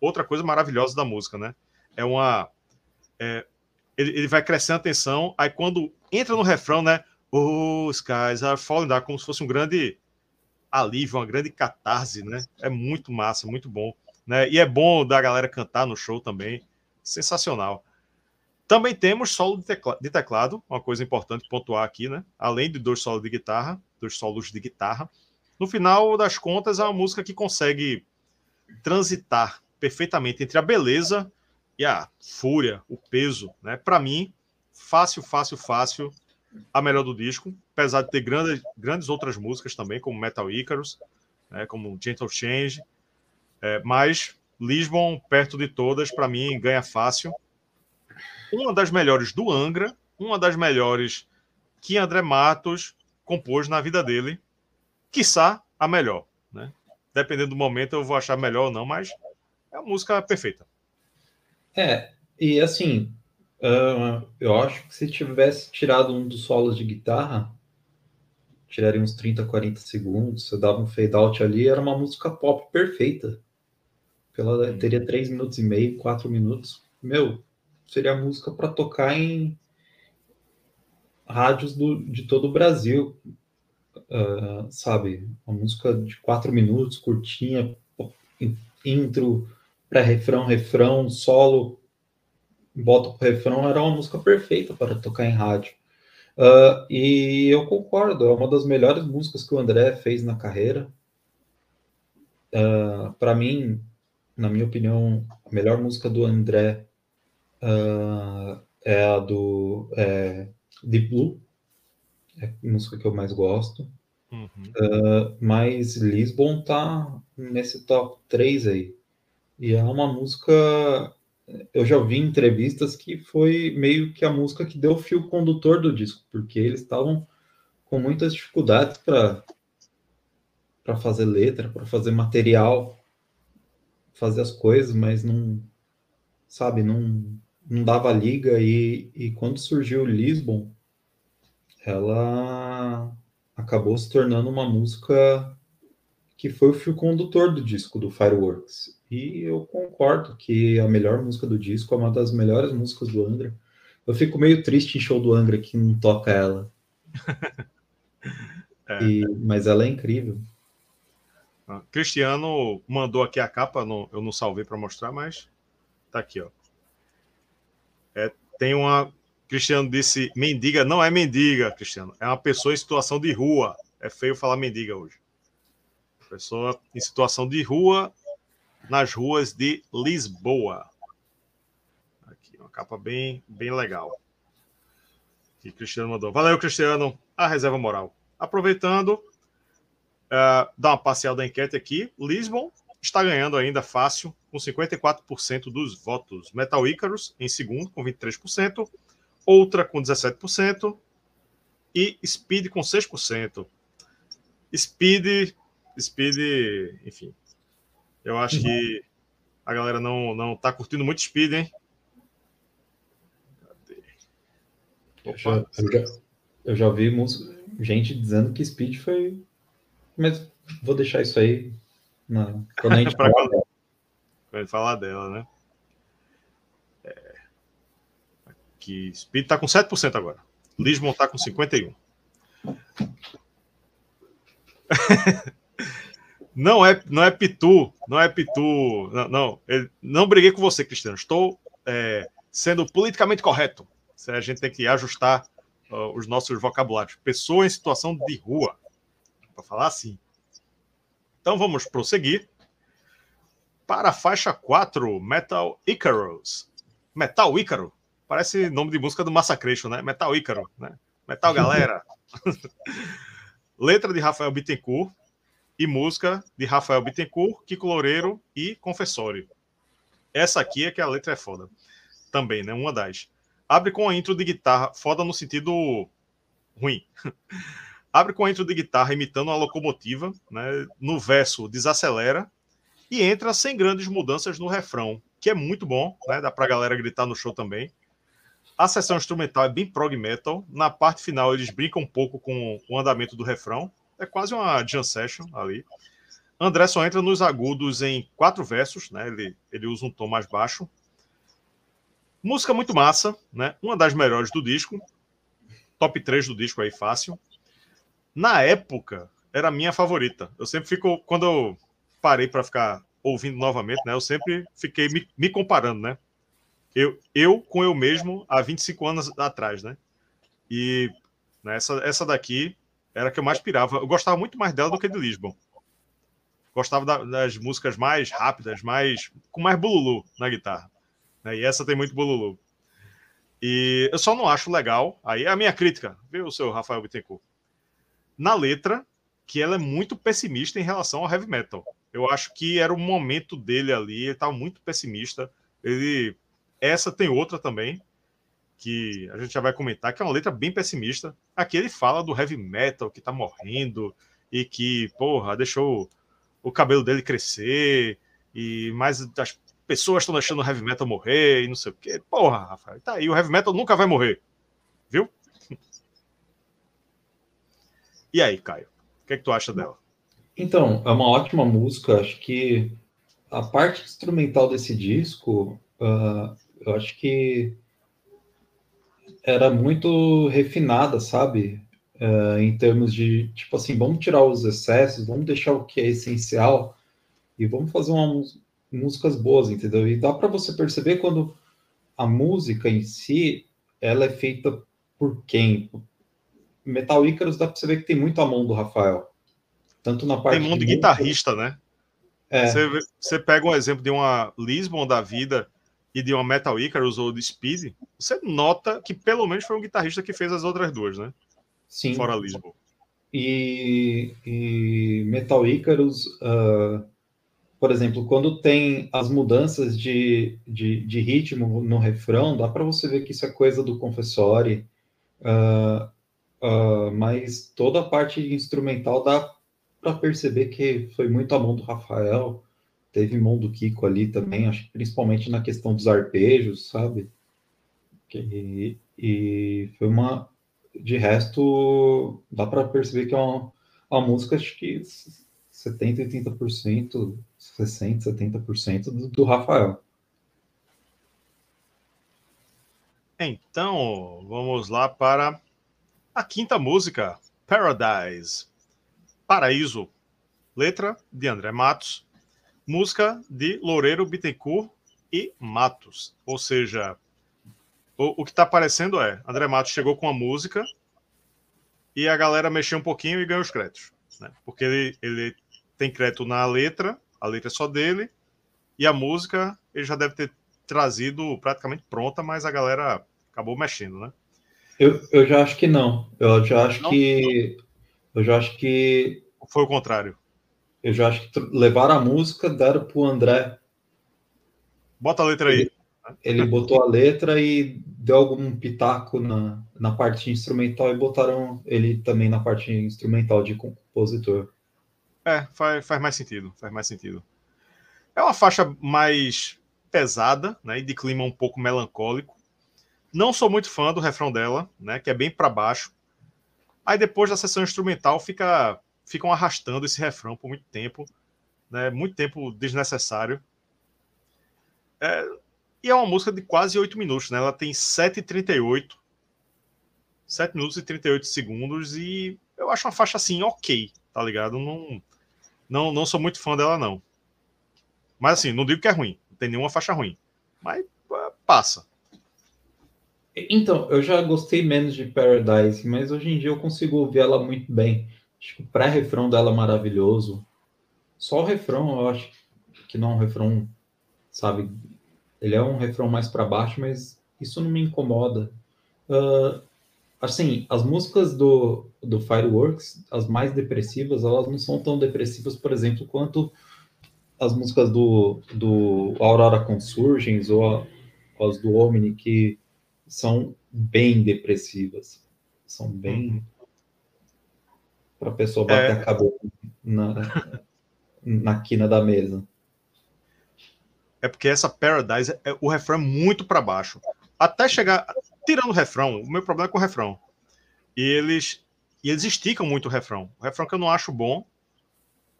outra coisa maravilhosa da música, né? É uma. É, ele, ele, vai crescendo a tensão, aí quando entra no refrão, né? Oh, skies are falling down, como se fosse um grande alívio, uma grande catarse, né? É muito massa, muito bom. Né? E é bom da galera cantar no show também. Sensacional. Também temos solo de, de teclado, uma coisa importante pontuar aqui, né? Além de dois solos de guitarra, dois solos de guitarra. No final das contas, é uma música que consegue transitar perfeitamente entre a beleza e a fúria, o peso, né? Para mim, fácil, fácil, fácil, a melhor do disco, apesar de ter grandes, grandes outras músicas também, como Metal Icarus, né? como Gentle Change, é, mas Lisbon, perto de todas, para mim, ganha fácil. Uma das melhores do Angra, uma das melhores que André Matos compôs na vida dele, quiçá a melhor, né? Dependendo do momento, eu vou achar melhor ou não, mas é a música perfeita. É, e assim, uh, eu acho que se tivesse tirado um dos solos de guitarra, tiraria uns 30, 40 segundos, você dava um fade out ali, era uma música pop perfeita. Ela teria 3 minutos e meio, 4 minutos. Meu, seria música para tocar em rádios do, de todo o Brasil. Uh, sabe? Uma música de 4 minutos, curtinha, intro, pré-refrão, refrão, solo, bota pro refrão, era uma música perfeita para tocar em rádio. Uh, e eu concordo, é uma das melhores músicas que o André fez na carreira. Uh, ah, para mim, na minha opinião, a melhor música do André uh, é a do é, Deep Blue, é a música que eu mais gosto. Uhum. mas Lisbon tá nesse top 3 aí. E é uma música eu já vi entrevistas que foi meio que a música que deu o fio condutor do disco, porque eles estavam com muitas dificuldades para para fazer letra, para fazer material, fazer as coisas, mas não, sabe, não, não dava liga. E, e quando surgiu Lisbon, ela acabou se tornando uma música que foi o fio condutor do disco do Fireworks. E eu concordo que a melhor música do disco é uma das melhores músicas do Angra. Eu fico meio triste em show do Angra que não toca ela. é. e, mas ela é incrível. Ah, Cristiano mandou aqui a capa, no, eu não salvei para mostrar, mas tá aqui, ó. É, tem uma. Cristiano disse: mendiga não é mendiga, Cristiano. É uma pessoa em situação de rua. É feio falar mendiga hoje. Pessoa em situação de rua nas ruas de Lisboa. Aqui, uma capa bem, bem legal. Que Cristiano mandou. Valeu, Cristiano. A reserva moral. Aproveitando, uh, dá uma parcial da enquete aqui. Lisbon está ganhando ainda fácil, com 54% dos votos. Metal Icarus em segundo, com 23%. Outra com 17%. E Speed com 6%. Speed Speed, enfim. Eu acho que a galera não, não tá curtindo muito Speed, hein? Eu já, eu, já, eu já vi gente dizendo que Speed foi. Mas vou deixar isso aí na... quando a gente falar dela. Quando falar dela, né? É... Aqui, Speed tá com 7% agora. Lisbon tá com 51%. Não é, não é Pitu, não é Pitu. Não, não, não briguei com você, Cristiano. Estou é, sendo politicamente correto. A gente tem que ajustar uh, os nossos vocabulários. Pessoa em situação de rua, para falar assim. Então vamos prosseguir para a faixa 4, Metal Icarus. Metal Ícaro. Parece nome de música do Massacration, né? Metal Ícaro, né? Metal Galera. Letra de Rafael Bittencourt, e música de Rafael Bittencourt, Kiko Loureiro e Confessório. Essa aqui é que a letra é foda. Também, né? Uma das. Abre com a intro de guitarra, foda no sentido ruim. Abre com a intro de guitarra imitando a locomotiva, né? No verso desacelera e entra sem grandes mudanças no refrão, que é muito bom, né? Dá pra galera gritar no show também. A sessão instrumental é bem prog metal. Na parte final eles brincam um pouco com o andamento do refrão, é quase uma jam session ali. André só entra nos agudos em quatro versos, né? Ele, ele usa um tom mais baixo. Música muito massa, né? Uma das melhores do disco. Top 3 do disco aí, fácil. Na época, era a minha favorita. Eu sempre fico, quando eu parei para ficar ouvindo novamente, né? Eu sempre fiquei me, me comparando, né? Eu, eu com eu mesmo há 25 anos atrás, né? E né, essa, essa daqui era a que eu mais pirava. Eu gostava muito mais dela do que de Lisbon. Gostava da, das músicas mais rápidas, mais com mais bululu na guitarra. Né? E essa tem muito bululu. E eu só não acho legal. Aí é a minha crítica, viu, seu Rafael Bittencourt? Na letra, que ela é muito pessimista em relação ao heavy metal. Eu acho que era o momento dele ali, ele estava muito pessimista. Ele essa tem outra também, que a gente já vai comentar, que é uma letra bem pessimista. Aqui ele fala do heavy metal que tá morrendo e que, porra, deixou o cabelo dele crescer e mais as pessoas estão deixando o heavy metal morrer e não sei o quê. Porra, Rafael, tá aí, o heavy metal nunca vai morrer. Viu? E aí, Caio? O que, é que tu acha dela? Então, é uma ótima música. Acho que a parte instrumental desse disco, uh, eu acho que era muito refinada, sabe? Uh, em termos de, tipo assim, vamos tirar os excessos, vamos deixar o que é essencial e vamos fazer umas músicas boas, entendeu? E dá para você perceber quando a música em si, ela é feita por quem? Metal Icarus dá para você ver que tem muito a mão do Rafael. Tanto na parte Tem mão de, de guitarrista, né? É. Você, você pega um exemplo de uma Lisbon da vida e de uma Metal Icarus ou de Speed, você nota que pelo menos foi um guitarrista que fez as outras duas, né? Sim. Fora Lisboa. E, e Metal Icarus, uh, por exemplo, quando tem as mudanças de, de, de ritmo no refrão, dá para você ver que isso é coisa do Confessori, uh, uh, mas toda a parte instrumental dá para perceber que foi muito a mão do Rafael, teve mão do Kiko ali também, acho que principalmente na questão dos arpejos, sabe? E, e foi uma. De resto, dá para perceber que é uma, uma música, acho que 70%, 80%, 60%, 70% do, do Rafael. Então, vamos lá para a quinta música, Paradise. Paraíso. Letra de André Matos. Música de Loureiro Bittencourt e Matos. Ou seja, o, o que está aparecendo é: André Matos chegou com a música e a galera mexeu um pouquinho e ganhou os créditos. Né? Porque ele, ele tem crédito na letra, a letra é só dele, e a música ele já deve ter trazido praticamente pronta, mas a galera acabou mexendo, né? Eu, eu já acho que não. Eu já acho não? que. Eu já acho que. Foi o contrário. Eu já acho que levaram a música, deram pro André. Bota a letra aí. Ele, ele botou a letra e deu algum pitaco na, na parte instrumental e botaram ele também na parte instrumental de compositor. É, faz, faz mais sentido, faz mais sentido. É uma faixa mais pesada, né, e de clima um pouco melancólico. Não sou muito fã do refrão dela, né, que é bem para baixo. Aí depois da sessão instrumental fica ficam arrastando esse refrão por muito tempo, né, muito tempo desnecessário. É, e é uma música de quase 8 minutos, né? Ela tem 7,38. 7 minutos e 38 segundos e eu acho uma faixa assim, ok, tá ligado? Não, não, não sou muito fã dela, não. Mas assim, não digo que é ruim, não tem nenhuma faixa ruim. Mas passa. Então, eu já gostei menos de Paradise, mas hoje em dia eu consigo ouvir ela muito bem. Acho que o pré-refrão dela é maravilhoso. Só o refrão, eu acho que não é um refrão, sabe? Ele é um refrão mais para baixo, mas isso não me incomoda. Uh, assim, as músicas do, do Fireworks, as mais depressivas, elas não são tão depressivas, por exemplo, quanto as músicas do, do Aurora Consurgens ou, as do Omni, que são bem depressivas. São bem. Para a pessoa bater é... a cabeça na, na quina da mesa. É porque essa Paradise, é, o refrão é muito para baixo. Até chegar tirando o refrão, o meu problema é com o refrão. E eles, e eles esticam muito o refrão. O refrão que eu não acho bom.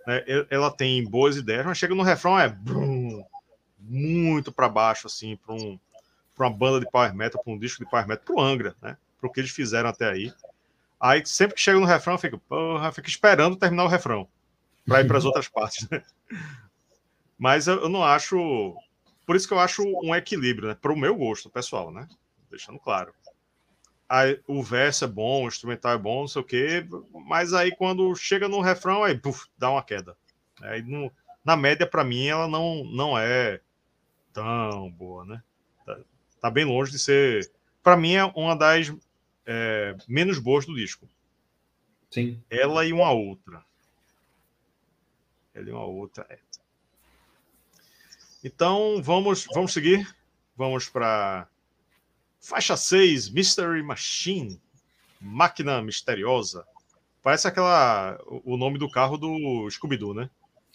Né, ela tem boas ideias, mas chega no refrão é brum, muito para baixo, assim, para um, uma banda de power metal, para um disco de power metal, para o Angra, né? Para o que eles fizeram até aí. Aí sempre que chega no refrão, eu fico, porra, fico esperando terminar o refrão para ir para as outras partes, né? Mas eu, eu não acho. Por isso que eu acho um equilíbrio, né? Para o meu gosto pessoal, né? deixando claro. Aí, o verso é bom, o instrumental é bom, não sei o quê, mas aí quando chega no refrão, aí puf, dá uma queda. Aí, no, na média, para mim, ela não, não é tão boa, né? Tá, tá bem longe de ser. Para mim, é uma das é, menos boas do disco. Sim. Ela e uma outra. Ela e uma outra. É. Então, vamos, vamos seguir. Vamos para Faixa 6, Mystery Machine. Máquina Misteriosa. Parece aquela. O nome do carro do Scooby-Doo, né?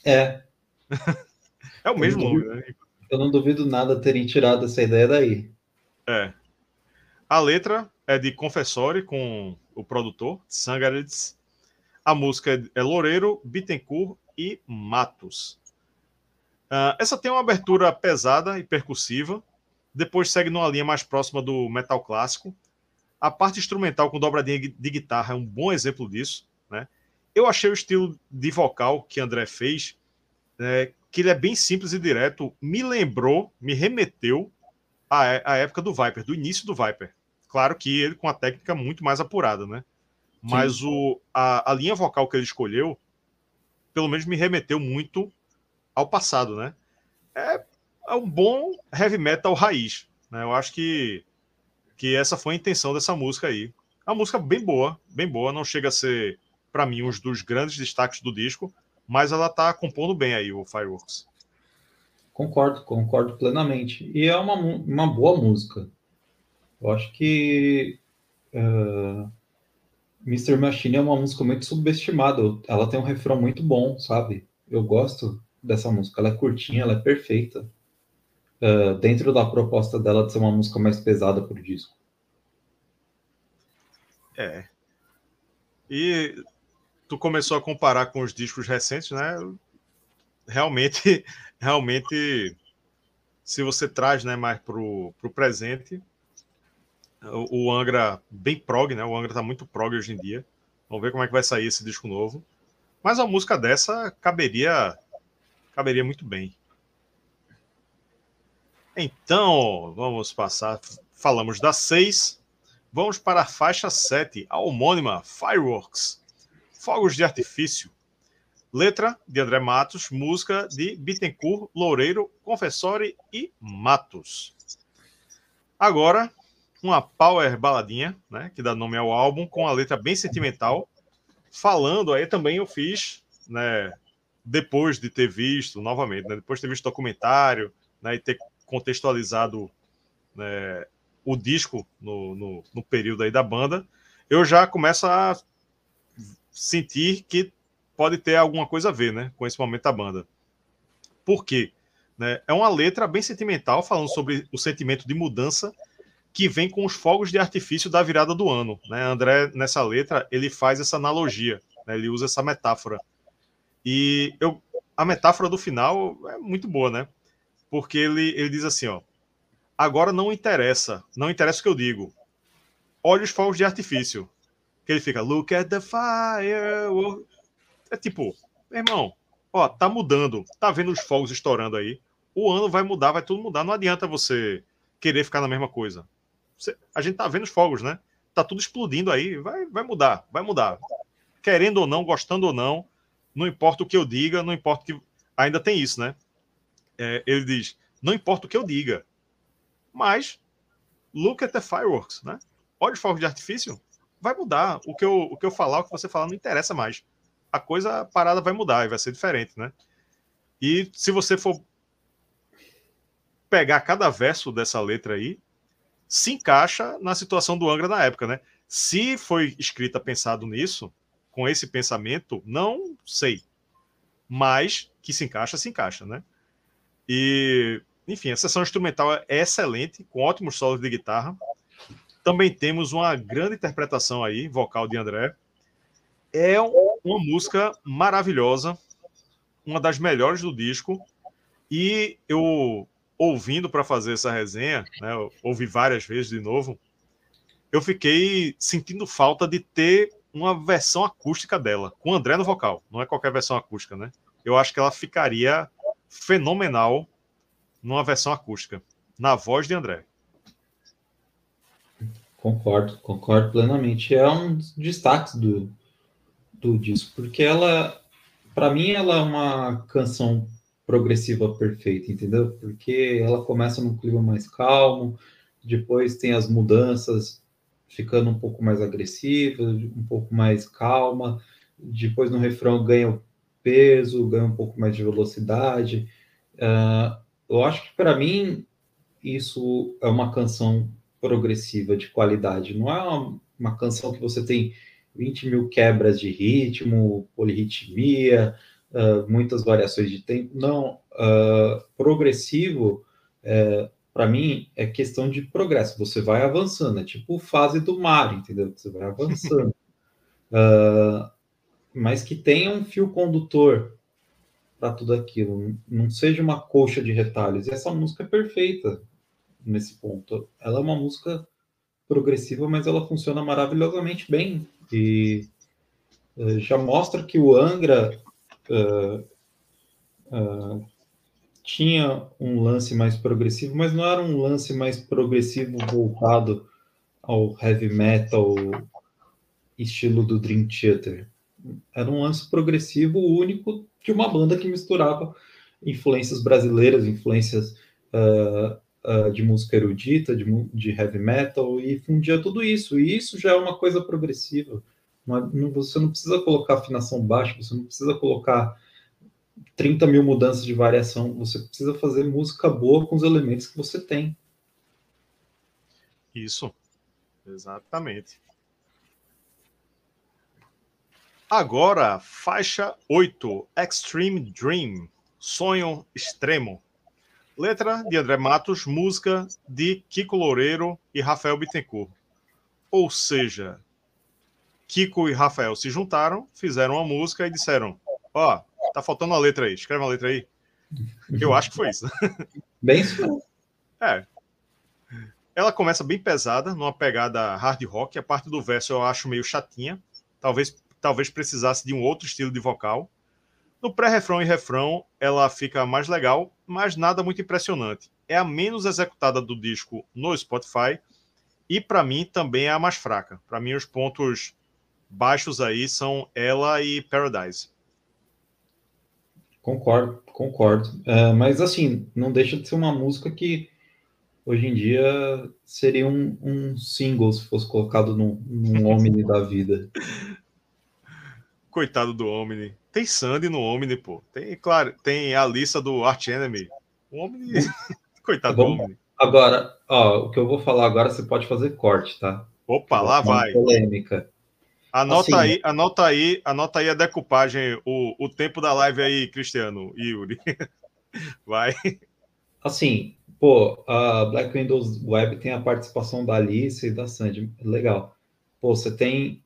É. é o mesmo nome, né? Eu não duvido nada terem tirado essa ideia daí. É. A letra é de Confessori com o produtor, Sangaritz. A música é Loureiro, Bittencourt e Matos. Uh, essa tem uma abertura pesada e percussiva, depois segue numa linha mais próxima do metal clássico. A parte instrumental com dobradinha de guitarra é um bom exemplo disso. Né? Eu achei o estilo de vocal que André fez, é, que ele é bem simples e direto, me lembrou, me remeteu à, à época do Viper, do início do Viper. Claro que ele com a técnica muito mais apurada, né? Mas o, a, a linha vocal que ele escolheu, pelo menos me remeteu muito ao passado, né? É, é um bom heavy metal raiz. Né? Eu acho que, que essa foi a intenção dessa música aí. É uma música bem boa, bem boa. Não chega a ser, para mim, um dos grandes destaques do disco, mas ela tá compondo bem aí o Fireworks. Concordo, concordo plenamente. E é uma, uma boa música. Eu acho que uh, Mr. Machine é uma música muito subestimada. Ela tem um refrão muito bom, sabe? Eu gosto dessa música. Ela é curtinha, ela é perfeita. Uh, dentro da proposta dela de ser uma música mais pesada pro disco. É. E tu começou a comparar com os discos recentes, né? Realmente, realmente, se você traz, né, mais pro, pro presente, o, Angra bem prog, né? O Angra tá muito prog hoje em dia. Vamos ver como é que vai sair esse disco novo. Mas a música dessa caberia caberia muito bem. Então, vamos passar. Falamos da 6. Vamos para a faixa 7, a homônima Fireworks. Fogos de artifício. Letra de André Matos, música de Bittencourt, Loureiro, Confessori e Matos. Agora, uma power baladinha, né, que dá nome ao álbum, com a letra bem sentimental. Falando, aí também eu fiz, né, depois de ter visto, novamente, né, depois de ter visto o documentário, né, e ter contextualizado né, o disco no, no, no período aí da banda, eu já começo a sentir que pode ter alguma coisa a ver, né, com esse momento da banda. Por quê? Né, é uma letra bem sentimental, falando sobre o sentimento de mudança que vem com os fogos de artifício da virada do ano. Né? André, nessa letra, ele faz essa analogia, né? ele usa essa metáfora. E eu, a metáfora do final é muito boa, né? Porque ele, ele diz assim, ó, agora não interessa, não interessa o que eu digo. Olha os fogos de artifício que ele fica, look at the fire. É tipo, irmão, ó, tá mudando, tá vendo os fogos estourando aí. O ano vai mudar, vai tudo mudar. Não adianta você querer ficar na mesma coisa. A gente tá vendo os fogos, né? Tá tudo explodindo aí, vai, vai mudar, vai mudar. Querendo ou não, gostando ou não, não importa o que eu diga, não importa que. Ainda tem isso, né? É, ele diz: não importa o que eu diga, mas look at the fireworks, né? Olha os fogos de artifício, vai mudar. O que eu, o que eu falar, o que você falar, não interessa mais. A coisa a parada vai mudar e vai ser diferente, né? E se você for pegar cada verso dessa letra aí, se encaixa na situação do Angra na época, né? Se foi escrita pensado nisso, com esse pensamento, não sei. Mas que se encaixa, se encaixa, né? E, enfim, a sessão instrumental é excelente, com ótimos solos de guitarra. Também temos uma grande interpretação aí, vocal de André. É uma música maravilhosa, uma das melhores do disco. E eu, ouvindo para fazer essa resenha, né, ouvi várias vezes de novo, eu fiquei sentindo falta de ter uma versão acústica dela, com o André no vocal. Não é qualquer versão acústica, né? Eu acho que ela ficaria fenomenal numa versão acústica, na voz de André. Concordo, concordo plenamente. É um dos destaques do, do disco, porque ela, para mim, ela é uma canção progressiva perfeita, entendeu? Porque ela começa num clima mais calmo, depois tem as mudanças ficando um pouco mais agressiva, um pouco mais calma, depois no refrão ganha peso, ganha um pouco mais de velocidade. Uh, eu acho que para mim isso é uma canção progressiva de qualidade. Não é uma, uma canção que você tem 20 mil quebras de ritmo, polirritmia, uh, muitas variações de tempo. Não, uh, progressivo, uh, para mim, é questão de progresso. Você vai avançando, é tipo fase do mar, entendeu? Você vai avançando. mas que tenha um fio condutor para tudo aquilo, não seja uma coxa de retalhos. E essa música é perfeita nesse ponto. Ela é uma música progressiva, mas ela funciona maravilhosamente bem. E já mostra que o Angra uh, tinha um lance mais progressivo, mas não era um lance mais progressivo voltado ao heavy metal estilo do Dream Theater. Era um lance progressivo único de uma banda que misturava influências brasileiras, influências uh, uh, de música erudita, de, de, heavy metal, e fundia tudo isso. E isso já é uma coisa progressiva. Você não precisa colocar afinação baixa, você não precisa colocar 30 mil mudanças de variação. Você precisa fazer música boa com os elementos que você tem. Isso, exatamente. Agora, faixa 8, Extreme Dream, Sonho Extremo. Letra de André Matos, música de Kiko Loureiro e Rafael Bittencourt. Ou seja, Kiko e Rafael se juntaram, fizeram uma música e disseram: Ó, oh, tá faltando uma letra aí, escreve uma letra aí. Eu acho que foi isso. Bem isso. É. Ela começa bem pesada, numa pegada hard rock. A parte do verso eu acho meio chatinha. Talvez, talvez precisasse de um outro estilo de vocal. No pré-refrão e refrão, ela fica mais legal, mas nada muito impressionante. É a menos executada do disco no Spotify e para mim também é a mais fraca. Para mim os pontos baixos aí são ela e Paradise. Concordo, concordo. É, mas assim, não deixa de ser uma música que hoje em dia seria um, um single se fosse colocado num, num Omni da vida. Coitado do Omni. Tem Sandy no Omni, pô. Tem, claro, tem a lista do Arch Enemy. O Omni. Coitado Vamos, do Omni. Agora, ó, o que eu vou falar agora você pode fazer corte, tá? Opa, lá vai. Polêmica. Anota assim, aí, anota aí, anota aí a decupagem, o, o tempo da live aí, Cristiano e Yuri. Vai. Assim, pô, a Black Windows Web tem a participação da Alice e da Sandy. Legal. Pô, você tem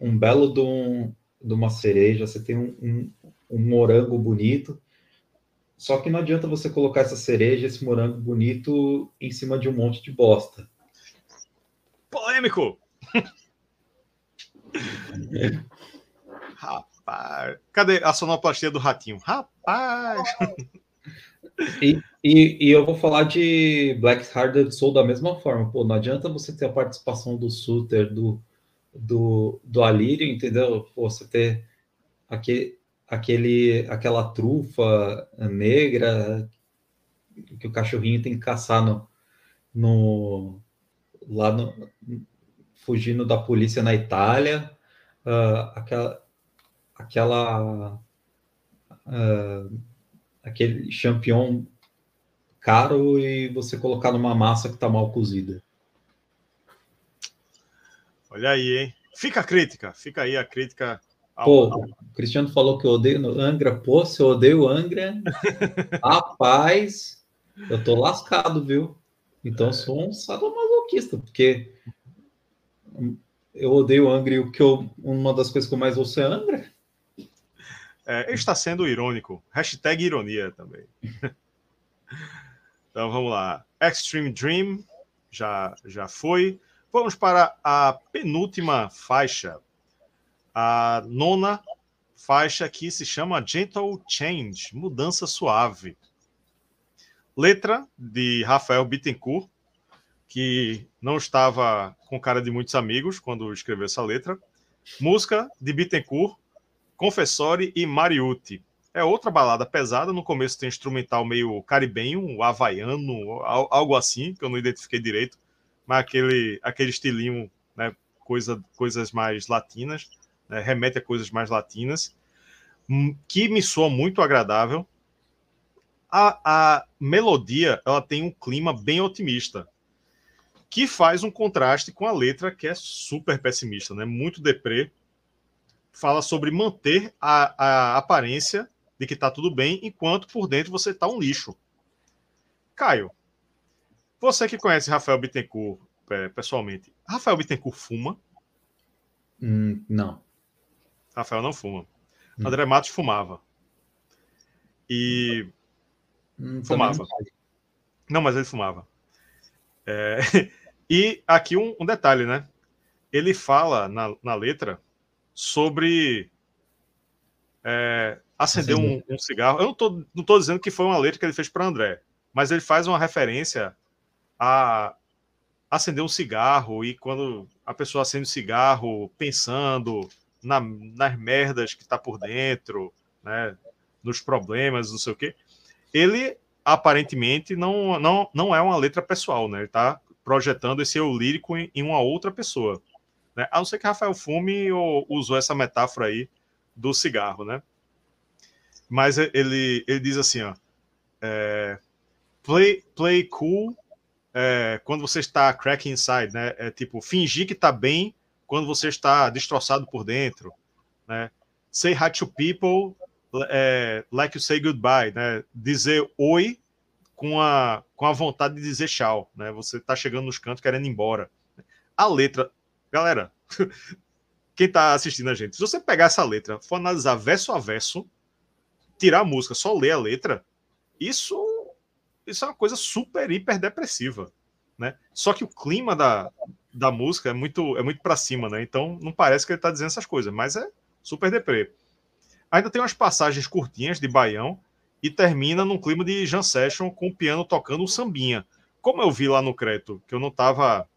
um belo de, um, de uma cereja, você tem um, um, um morango bonito. Só que não adianta você colocar essa cereja, esse morango bonito, em cima de um monte de bosta. Polêmico! Rapaz, cadê a sonoplastia do ratinho? Rapaz! E, e, e, eu vou falar de Black Hearted Soul da mesma forma. Pô, não adianta você ter a participação do Suter, do, do, do Alírio, entendeu? Pô, você ter aquele, aquele, aquela trufa negra que o cachorrinho tem que caçar no, no lá no, fugindo da polícia na Itália, uh, aquela, aquela uh, aquele champignon caro e você colocar numa massa que está mal cozida. Olha aí, hein? Fica a crítica, fica aí a crítica. Ao, Pô, o Cristiano falou que eu odeio Angra. Pô, se eu odeio Angra, rapaz, eu tô lascado, viu? Então eu sou um sadomasoquista, porque eu odeio Angra o que eu, uma das coisas que eu mais ouço é Angra. É, está sendo irônico. Hashtag ironia também. então vamos lá. Extreme Dream já, já foi. Vamos para a penúltima faixa. A nona faixa que se chama Gentle Change Mudança Suave. Letra de Rafael Bittencourt, que não estava com cara de muitos amigos quando escreveu essa letra. Música de Bittencourt, Confessori e Mariucci. É outra balada pesada. No começo tem instrumental meio caribenho, havaiano, algo assim, que eu não identifiquei direito, mas aquele, aquele estilinho, né, coisa, coisas mais latinas, né, remete a coisas mais latinas, hum, que me soa muito agradável. A, a melodia ela tem um clima bem otimista que faz um contraste com a letra que é super pessimista, né? Muito deprê. Fala sobre manter a, a aparência de que tá tudo bem, enquanto por dentro você tá um lixo. Caio, você que conhece Rafael Bittencourt é, pessoalmente, Rafael Bittencourt fuma? Hum, não. Rafael não fuma. Hum. André Matos fumava. E. Hum, fumava. Não, não, mas ele fumava. É... E aqui um, um detalhe, né? Ele fala na, na letra sobre é, acender um, um, cigarro. Eu não tô, não tô dizendo que foi uma letra que ele fez para André, mas ele faz uma referência a acender um cigarro e quando a pessoa acende o um cigarro pensando na, nas merdas que está por dentro, né, nos problemas, não sei o quê, ele aparentemente não, não, não é uma letra pessoal, né? Ele está projetando esse eu lírico em, em uma outra pessoa. Né? A não ser que Rafael Fume ou, usou essa metáfora aí do cigarro, né? Mas ele, ele diz assim, ó. É, play, play cool é, quando você está crack inside, né? É tipo, fingir que tá bem quando você está destroçado por dentro, né? Say hi to people é, like you say goodbye, né? Dizer oi com a, com a vontade de dizer tchau, né? Você tá chegando nos cantos querendo ir embora. A letra, galera, quem tá assistindo a gente, se você pegar essa letra, for analisar verso a verso, tirar a música, só ler a letra, isso isso é uma coisa super hiper depressiva, né? Só que o clima da, da música é muito é muito para cima, né? Então não parece que ele tá dizendo essas coisas, mas é super deprê. Ainda tem umas passagens curtinhas de baião e termina num clima de jam session com o piano tocando um sambinha. Como eu vi lá no crédito, que eu não estava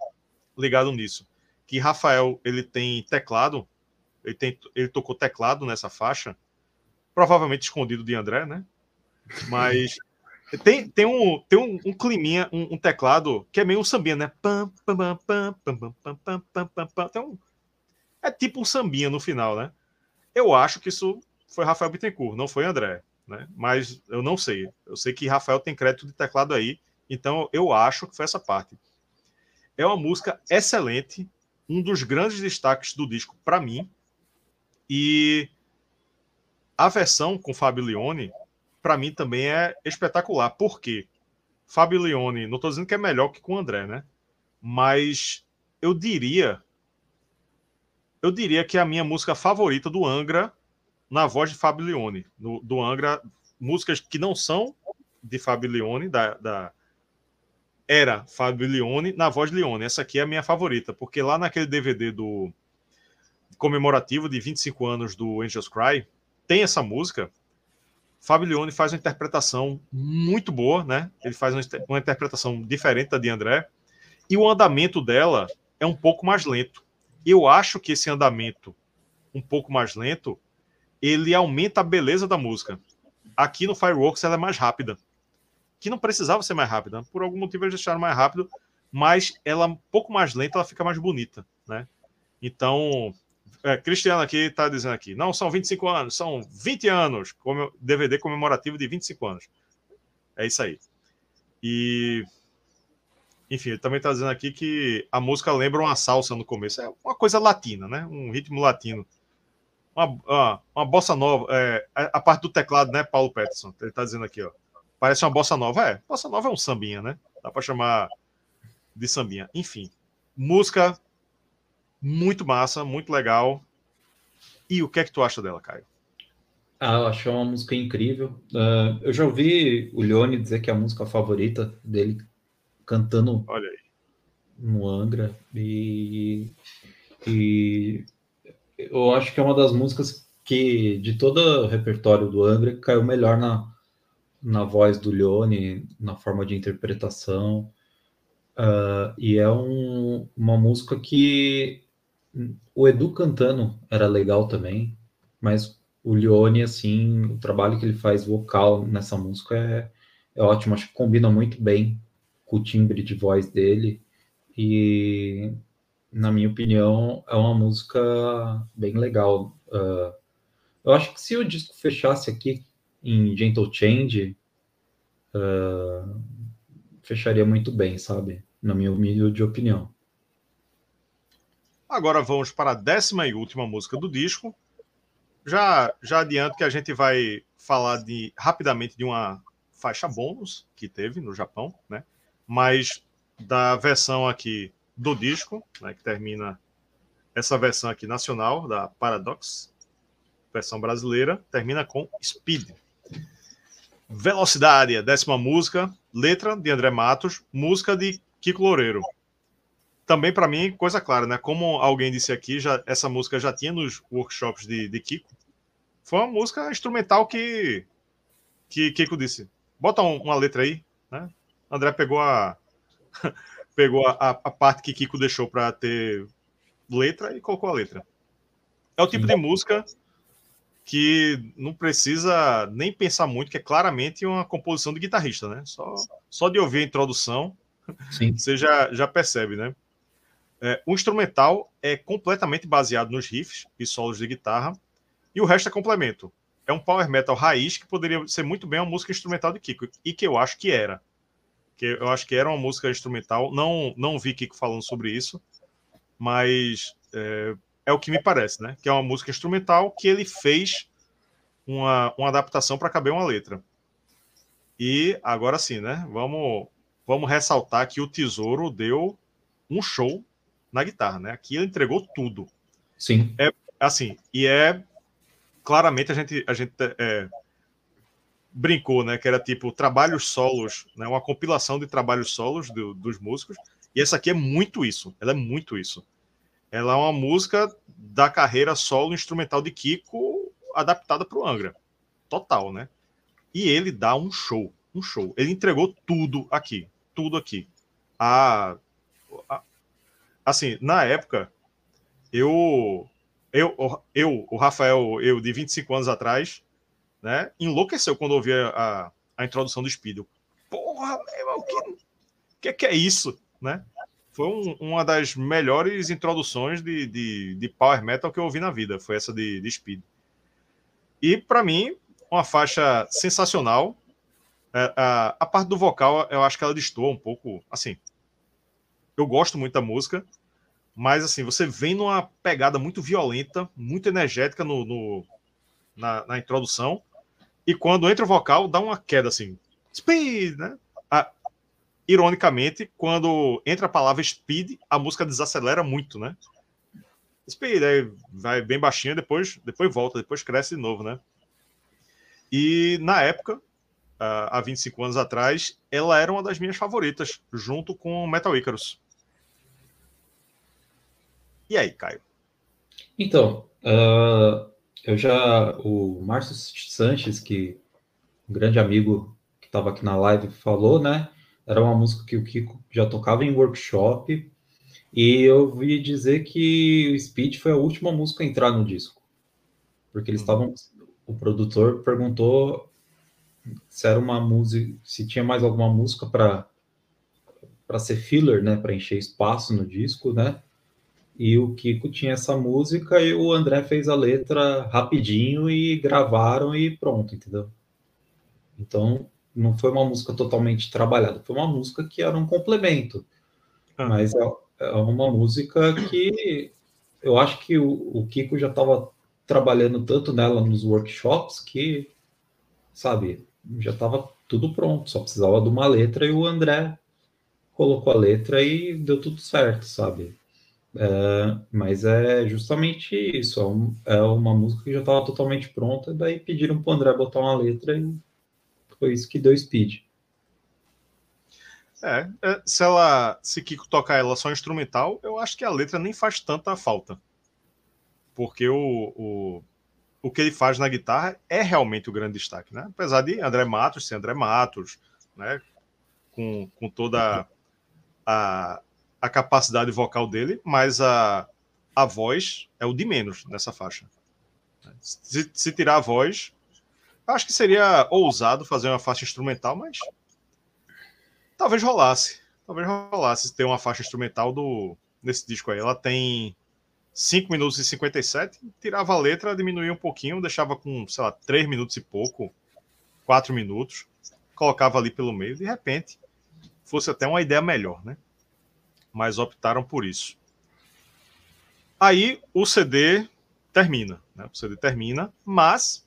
ligado nisso, que Rafael ele tem teclado, ele, tem, ele tocou teclado nessa faixa, provavelmente escondido de André, né? Mas tem, tem, um, tem um, um climinha, um, um, teclado que é meio um sambinha, né? Um, é tipo um sambinha no final, né? Eu acho que isso foi Rafael Bittencourt, não foi André, né? Mas eu não sei. Eu sei que Rafael tem crédito de teclado aí, então eu acho que foi essa parte. É uma música excelente, um dos grandes destaques do disco para mim. E a versão com Fabio Leone, para mim também é espetacular. Por quê? Fabio Leone, não estou dizendo que é melhor que com o André, né? Mas eu diria eu diria que é a minha música favorita do Angra na voz de Fabio Leone, no, do Angra, músicas que não são de Fabio Leone, da, da era Fabio Leone, na voz de Leone. Essa aqui é a minha favorita, porque lá naquele DVD do comemorativo de 25 anos do Angels Cry, tem essa música. Fabio Leone faz uma interpretação muito boa, né? Ele faz uma, uma interpretação diferente da de André. E o andamento dela é um pouco mais lento. Eu acho que esse andamento um pouco mais lento ele aumenta a beleza da música. Aqui no Fireworks ela é mais rápida. Que não precisava ser mais rápida. Por algum motivo eles deixaram mais rápido, mas ela um pouco mais lenta, ela fica mais bonita, né? Então, é, Cristiano aqui está dizendo aqui, não são 25 anos, são 20 anos, como DVD comemorativo de 25 anos. É isso aí. E enfim, ele também está dizendo aqui que a música lembra uma salsa no começo. É uma coisa latina, né? Um ritmo latino uma, uma, uma bossa nova. É, a, parte do teclado, né, Paulo Peterson? Ele tá dizendo aqui, ó. Parece uma bossa nova. É, bossa nova é um sambinha, né? Dá para chamar de sambinha. Enfim, música muito massa, muito legal. E o que é que tu acha dela, Caio? Ah, eu acho uma música incrível. Uh, eu já ouvi o Leone dizer que é a música favorita dele cantando Olha aí. no Angra. E, e eu acho que é uma das músicas que, de todo o repertório do Angra, caiu melhor na, na voz do Leone, na forma de interpretação. Uh, e é um, uma música que o Edu cantando era legal também, mas o Leone, assim, o trabalho que ele faz vocal nessa música é, é ótimo. Acho que combina muito bem com o timbre de voz dele. E na minha opinião, é uma música bem legal. Uh, eu acho que se o disco fechasse aqui em Gentle Change, uh, fecharia muito bem, sabe? Na minha humilde opinião. Agora vamos para a décima e última música do disco. Já, já adianto que a gente vai falar de rapidamente de uma faixa bônus que teve no Japão, né? Mas da versão aqui do disco, né, que termina essa versão aqui nacional da Paradox, versão brasileira, termina com Speed. Velocidade, décima música, letra de André Matos, música de Kiko Loureiro. Também para mim, coisa clara, né? Como alguém disse aqui, já, essa música já tinha nos workshops de, de Kiko. Foi uma música instrumental que, que Kiko disse: bota um, uma letra aí, né? André pegou a pegou a, a parte que Kiko deixou para ter letra e colocou a letra. É o tipo de música que não precisa nem pensar muito, que é claramente uma composição de guitarrista, né? Só, só de ouvir a introdução, Sim. você já, já percebe, né? É, o instrumental é completamente baseado nos riffs e solos de guitarra, e o resto é complemento. é um power metal raiz que poderia ser muito bem uma música instrumental de Kiko, e que eu acho que era. Que eu acho que era uma música instrumental. Não, não vi Kiko falando sobre isso, mas é, é o que me parece, né? Que é uma música instrumental que ele fez uma, uma adaptação para caber uma letra. E agora sim, né? Vamos, vamos ressaltar que o Tesouro deu um show na guitarra, né? Aqui ele entregou tudo. Sim. É assim, e é claramente a gente a gente é, brincou, né? Que era tipo trabalhos solos, né? Uma compilação de trabalhos solos do, dos músicos. E essa aqui é muito isso. Ela é muito isso. Ela é uma música da carreira solo instrumental de Kiko adaptada para o Angra. Total, né? E ele dá um show, um show. Ele entregou tudo aqui, tudo aqui. A, a assim, na época, eu, eu, eu, o Rafael, eu de 25 anos atrás, né, enlouqueceu quando ouvi a, a, a introdução do Speed. Porra, meu, o que, que, que é isso, né? Foi um, uma das melhores introduções de, de, de, power metal que eu ouvi na vida. Foi essa de, de Speed. E para mim, uma faixa sensacional. É, a, a, parte do vocal, eu acho que ela destoa um pouco. Assim, eu gosto muito da música, mas assim, você vem numa pegada muito violenta, muito energética no, no na, na, introdução. E quando entra o vocal, dá uma queda assim. Speed, né? ironicamente, quando entra a palavra speed, a música desacelera muito, né? Speed, aí vai bem baixinho, depois, depois volta, depois cresce de novo, né? E na época, há 25 anos atrás, ela era uma das minhas favoritas, junto com Metal Icarus. E aí, Caio? Então, uh, eu já. O Márcio Sanches, que um grande amigo que estava aqui na live, falou, né? Era uma música que o Kiko já tocava em workshop. E eu vi dizer que o Speed foi a última música a entrar no disco. Porque eles estavam. O produtor perguntou se era uma música. Se tinha mais alguma música para para ser filler, né, para encher espaço no disco, né? E o Kiko tinha essa música e o André fez a letra rapidinho e gravaram e pronto, entendeu? Então, não foi uma música totalmente trabalhada, foi uma música que era um complemento. Ah. Mas é, é, uma música que eu acho que o, o Kiko já estava trabalhando tanto nela nos workshops que, sabe, já estava tudo pronto, só precisava de uma letra e o André colocou a letra e deu tudo certo, sabe? É, mas é justamente isso, é, um, é, uma música que já estava totalmente pronta, daí pediram para o André botar uma letra e foi isso que deu speed. É, é, se ela, se Kiko tocar ela só instrumental, eu acho que a letra nem faz tanta falta. Porque o, o, o que ele faz na guitarra é realmente o grande destaque, né? Apesar de André Matos ser André Matos, né? Com, com toda a, a capacidade vocal dele, mas a, a voz é o de menos nessa faixa. Se, se tirar a voz, Acho que seria ousado fazer uma faixa instrumental, mas talvez rolasse. Talvez rolasse ter uma faixa instrumental do nesse disco aí. Ela tem 5 minutos e 57, tirava a letra, diminuía um pouquinho, deixava com, sei lá, 3 minutos e pouco, 4 minutos, colocava ali pelo meio, de repente fosse até uma ideia melhor, né? Mas optaram por isso. Aí o CD termina, né? O CD termina, mas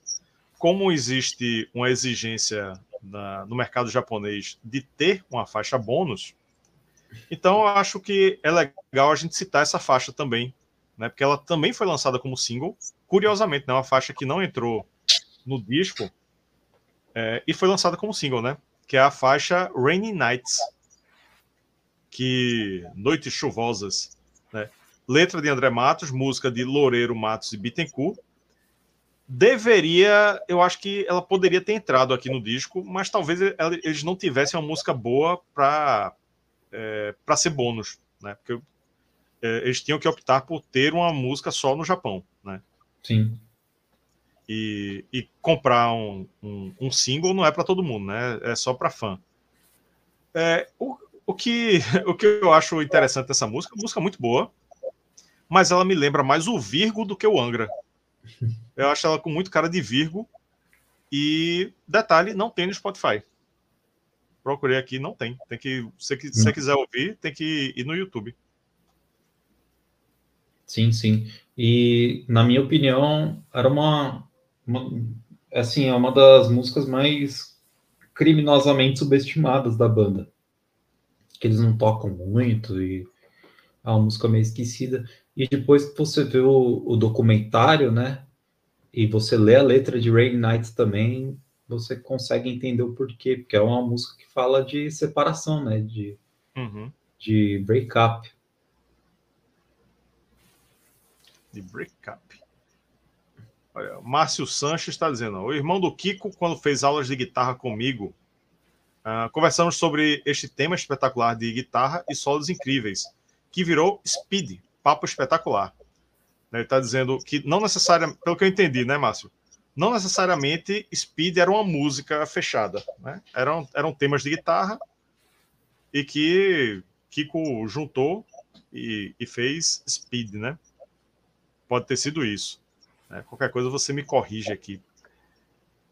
como existe uma exigência na, no mercado japonês de ter uma faixa bônus, então eu acho que é legal a gente citar essa faixa também, né? Porque ela também foi lançada como single, curiosamente, né? Uma faixa que não entrou no disco é, e foi lançada como single, né? Que é a faixa Rainy Nights, que noites chuvosas, né? Letra de André Matos, música de Loureiro Matos e Bittencourt, deveria, eu acho que ela poderia ter entrado aqui no disco, mas talvez eles não tivessem uma música boa para é, para ser bônus, né? Porque é, eles tinham que optar por ter uma música só no Japão, né? Sim. E, e comprar um, um, um, single não é para todo mundo, né? É só para fã. É, o, o, que, o que eu acho interessante dessa música, música muito boa, mas ela me lembra mais o Virgo do que o Angra. Eu acho ela com muito cara de Virgo. E detalhe, não tem no Spotify. Procurei aqui, não tem. Tem que, se você quiser ouvir, tem que ir no YouTube. Sim, sim. E na minha opinião, era uma, uma assim, é uma das músicas mais criminosamente subestimadas da banda. Que eles não tocam muito e é uma música meio esquecida. E depois que você vê o, o documentário, né? E você lê a letra de Rain Nights também, você consegue entender o porquê, porque é uma música que fala de separação, né? De, uhum. de breakup. De breakup. Olha, Márcio Sanches está dizendo: o irmão do Kiko, quando fez aulas de guitarra comigo, uh, conversamos sobre este tema espetacular de guitarra e solos incríveis, que virou Speed, papo espetacular. Ele está dizendo que não necessariamente, pelo que eu entendi, né, Márcio? Não necessariamente Speed era uma música fechada, né? Eram, eram temas de guitarra e que Kiko juntou e, e fez Speed, né? Pode ter sido isso. Né? Qualquer coisa você me corrige aqui.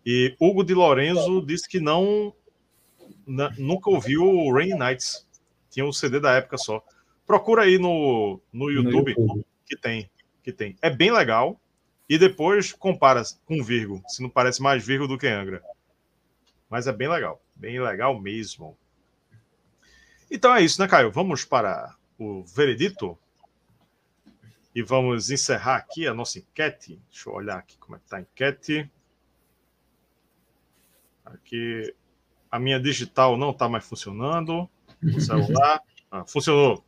E Hugo de Lorenzo disse que não nunca ouviu o Rain Nights. Tinha um CD da época só. Procura aí no, no YouTube, no YouTube. que tem que tem. É bem legal. E depois compara com Virgo, se não parece mais Virgo do que Angra. Mas é bem legal. Bem legal mesmo. Então é isso, né, Caio? Vamos para o veredito. E vamos encerrar aqui a nossa enquete. Deixa eu olhar aqui como é que está a enquete. Aqui a minha digital não está mais funcionando. O celular. Ah, funcionou.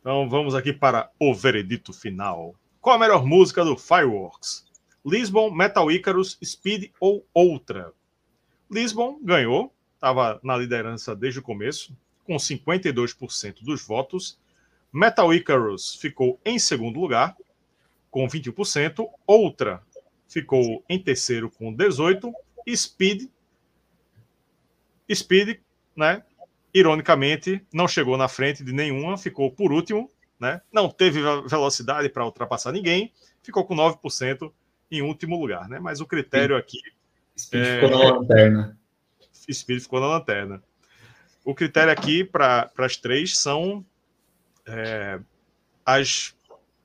Então vamos aqui para o veredito final. Qual a melhor música do Fireworks? Lisbon, Metal Icarus, Speed ou outra? Lisbon ganhou, estava na liderança desde o começo, com 52% dos votos. Metal Icarus ficou em segundo lugar, com 21%. Outra ficou em terceiro, com 18%. Speed, Speed, né, ironicamente, não chegou na frente de nenhuma, ficou por último, né? não teve velocidade para ultrapassar ninguém, ficou com 9% em último lugar. Né? Mas o critério aqui. Speed é... ficou na lanterna. Speed ficou na lanterna. O critério aqui para as três são é, as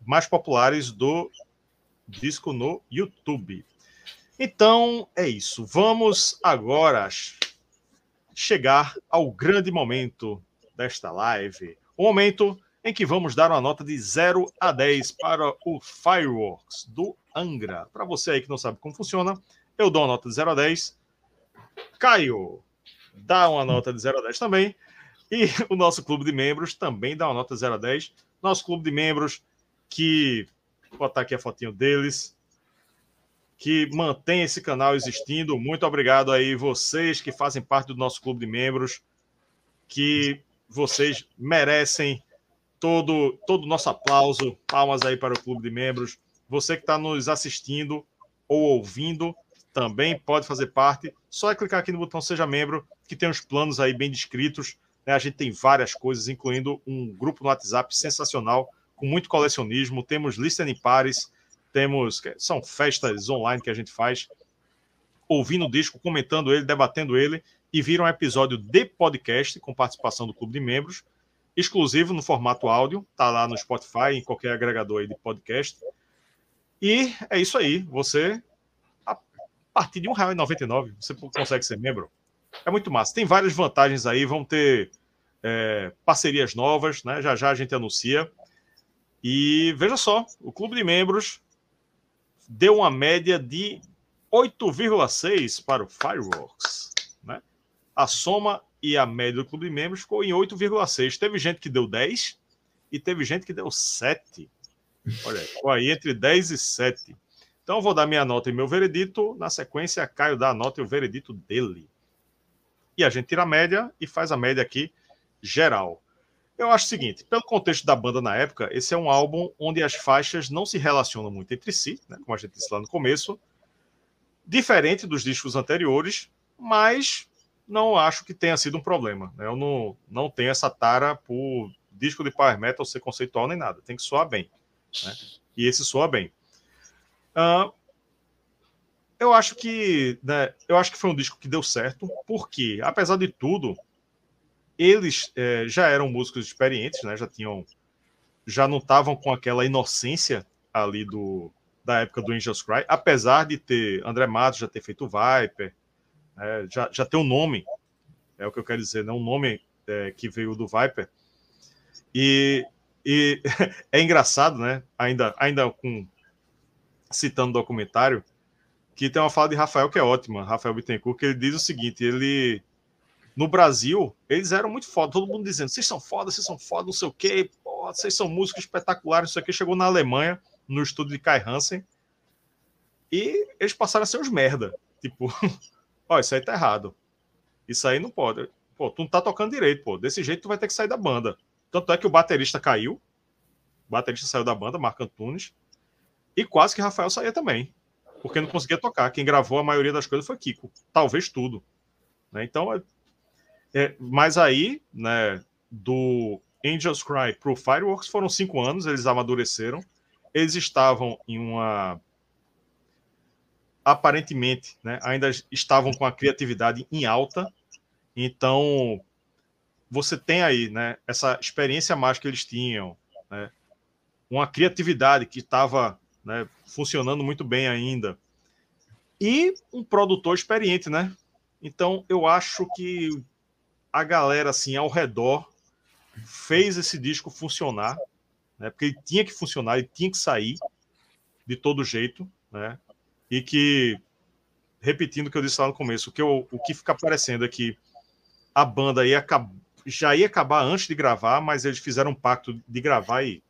mais populares do disco no YouTube. Então é isso. Vamos agora chegar ao grande momento desta live. O momento em que vamos dar uma nota de 0 a 10 para o Fireworks do Angra. Para você aí que não sabe como funciona, eu dou uma nota de 0 a 10. Caio dá uma nota de 0 a 10 também. E o nosso clube de membros também dá uma nota de 0 a 10. Nosso clube de membros que vou botar aqui a fotinho deles que mantém esse canal existindo. Muito obrigado aí vocês que fazem parte do nosso clube de membros, que vocês merecem todo todo nosso aplauso. Palmas aí para o clube de membros. Você que está nos assistindo ou ouvindo também pode fazer parte. Só é clicar aqui no botão Seja Membro, que tem os planos aí bem descritos. Né? A gente tem várias coisas, incluindo um grupo no WhatsApp sensacional, com muito colecionismo. Temos listening pares, temos são festas online que a gente faz, ouvindo o disco, comentando ele, debatendo ele, e vira um episódio de podcast com participação do clube de membros, exclusivo no formato áudio, tá lá no Spotify, em qualquer agregador de podcast. E é isso aí, você a partir de R$ 1,99 você consegue ser membro. É muito massa. Tem várias vantagens aí, vão ter é, parcerias novas, né? Já já a gente anuncia. E veja só, o clube de membros deu uma média de 8,6 para o Fireworks. Né? A soma e a média do clube de membros ficou em 8,6. Teve gente que deu 10 e teve gente que deu 7. Olha, ficou aí entre 10 e 7. Então, vou dar minha nota e meu veredito. Na sequência, Caio dá a nota e o veredito dele. E a gente tira a média e faz a média aqui geral. Eu acho o seguinte, pelo contexto da banda na época, esse é um álbum onde as faixas não se relacionam muito entre si, né, como a gente disse lá no começo, diferente dos discos anteriores, mas não acho que tenha sido um problema. Né? Eu não, não tenho essa tara por disco de power metal ser conceitual nem nada, tem que soar bem. Né? E esse soa bem. Uh, eu, acho que, né, eu acho que foi um disco que deu certo, porque, apesar de tudo, eles é, já eram músicos experientes, né? Já tinham, já não estavam com aquela inocência ali do da época do Angels Cry, apesar de ter André Matos já ter feito Viper, é, já, já ter um nome, é o que eu quero dizer, né? Um nome é, que veio do Viper. E, e é engraçado, né? Ainda, ainda com citando o documentário, que tem uma fala de Rafael que é ótima, Rafael Bittencourt, que ele diz o seguinte: ele no Brasil, eles eram muito foda, todo mundo dizendo, vocês são foda, vocês são foda, não sei o quê, vocês são músicos espetaculares, isso aqui chegou na Alemanha, no estúdio de Kai Hansen, e eles passaram a ser uns merda, tipo, ó, isso aí tá errado, isso aí não pode, pô, tu não tá tocando direito, pô, desse jeito tu vai ter que sair da banda, tanto é que o baterista caiu, o baterista saiu da banda, Marco Antunes, e quase que Rafael saía também, porque não conseguia tocar, quem gravou a maioria das coisas foi Kiko, talvez tudo, né? então é, mas aí, né, do Angels Cry para o Fireworks foram cinco anos, eles amadureceram. Eles estavam em uma. Aparentemente, né, ainda estavam com a criatividade em alta. Então, você tem aí né, essa experiência mais que eles tinham, né, uma criatividade que estava né, funcionando muito bem ainda. E um produtor experiente, né? Então, eu acho que a galera assim ao redor fez esse disco funcionar, né? Porque ele tinha que funcionar, ele tinha que sair de todo jeito, né? E que repetindo o que eu disse lá no começo, o que, eu, o que fica parecendo é que a banda ia, já ia acabar antes de gravar, mas eles fizeram um pacto de gravar e,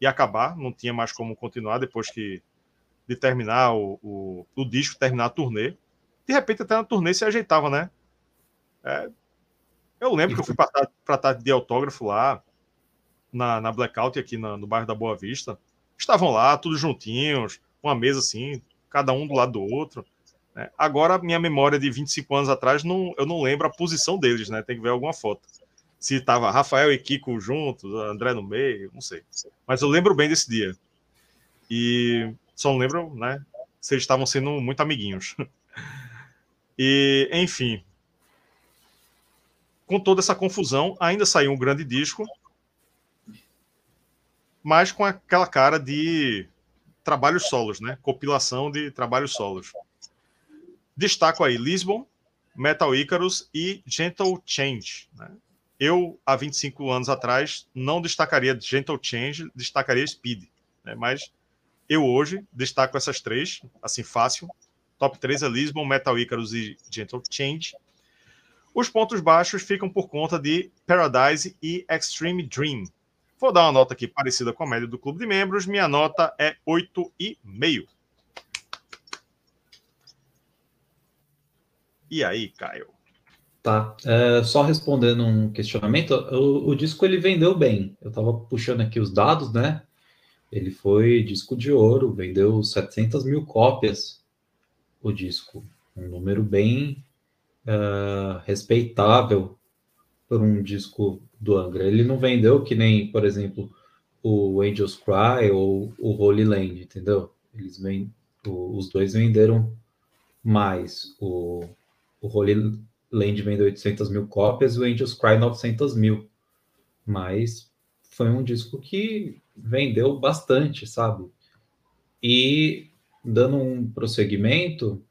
e acabar, não tinha mais como continuar depois que de terminar o, o, o disco, terminar a turnê. De repente, até na turnê se ajeitava, né? É, eu lembro que eu fui para tarde de autógrafo lá, na, na Blackout, aqui na, no bairro da Boa Vista. Estavam lá, todos juntinhos, uma mesa assim, cada um do lado do outro. Né? Agora, minha memória de 25 anos atrás, não, eu não lembro a posição deles, né? Tem que ver alguma foto. Se estava Rafael e Kiko juntos, André no meio, não sei. Mas eu lembro bem desse dia. E só não lembro, né? Se eles estavam sendo muito amiguinhos. E, enfim, com toda essa confusão, ainda saiu um grande disco, mas com aquela cara de trabalhos solos, né? Compilação de trabalhos solos. Destaco aí Lisbon, Metal Icarus e Gentle Change. Né? Eu, há 25 anos atrás, não destacaria Gentle Change, destacaria Speed. Né? Mas eu hoje destaco essas três, assim, fácil. Top 3 é Lisbon, Metal Icarus e Gentle Change. Os pontos baixos ficam por conta de Paradise e Extreme Dream. Vou dar uma nota aqui parecida com a média do clube de membros. Minha nota é 8,5. E aí, Caio? Tá. É, só respondendo um questionamento, o, o, disco ele vendeu bem. Eu estava puxando aqui os dados, né? Ele foi disco de ouro, vendeu 700 mil cópias o disco. Um número bem uh, respeitável por um disco do Angra. Ele não vendeu que nem, por exemplo, o Angels Cry ou o Holy Land, entendeu? Eles os dois venderam mais. O, o Holy Land vendeu 800 mil cópias e o Angels Cry 900 mil. Mas foi um disco que vendeu bastante, sabe? E dando um prosseguimento,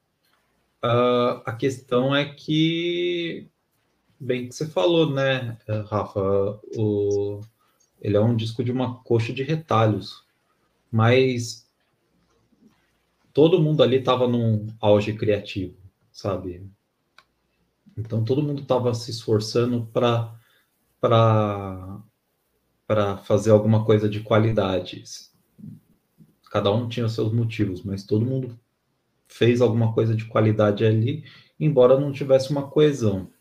Uh, a questão é que, bem que você falou, né, Rafa, o, ele é um disco de uma coxa de retalhos, mas todo mundo ali estava num auge criativo, sabe? Então todo mundo estava se esforçando para para fazer alguma coisa de qualidade. Cada um tinha seus motivos, mas todo mundo fez alguma coisa de qualidade ali, embora não tivesse uma coesão.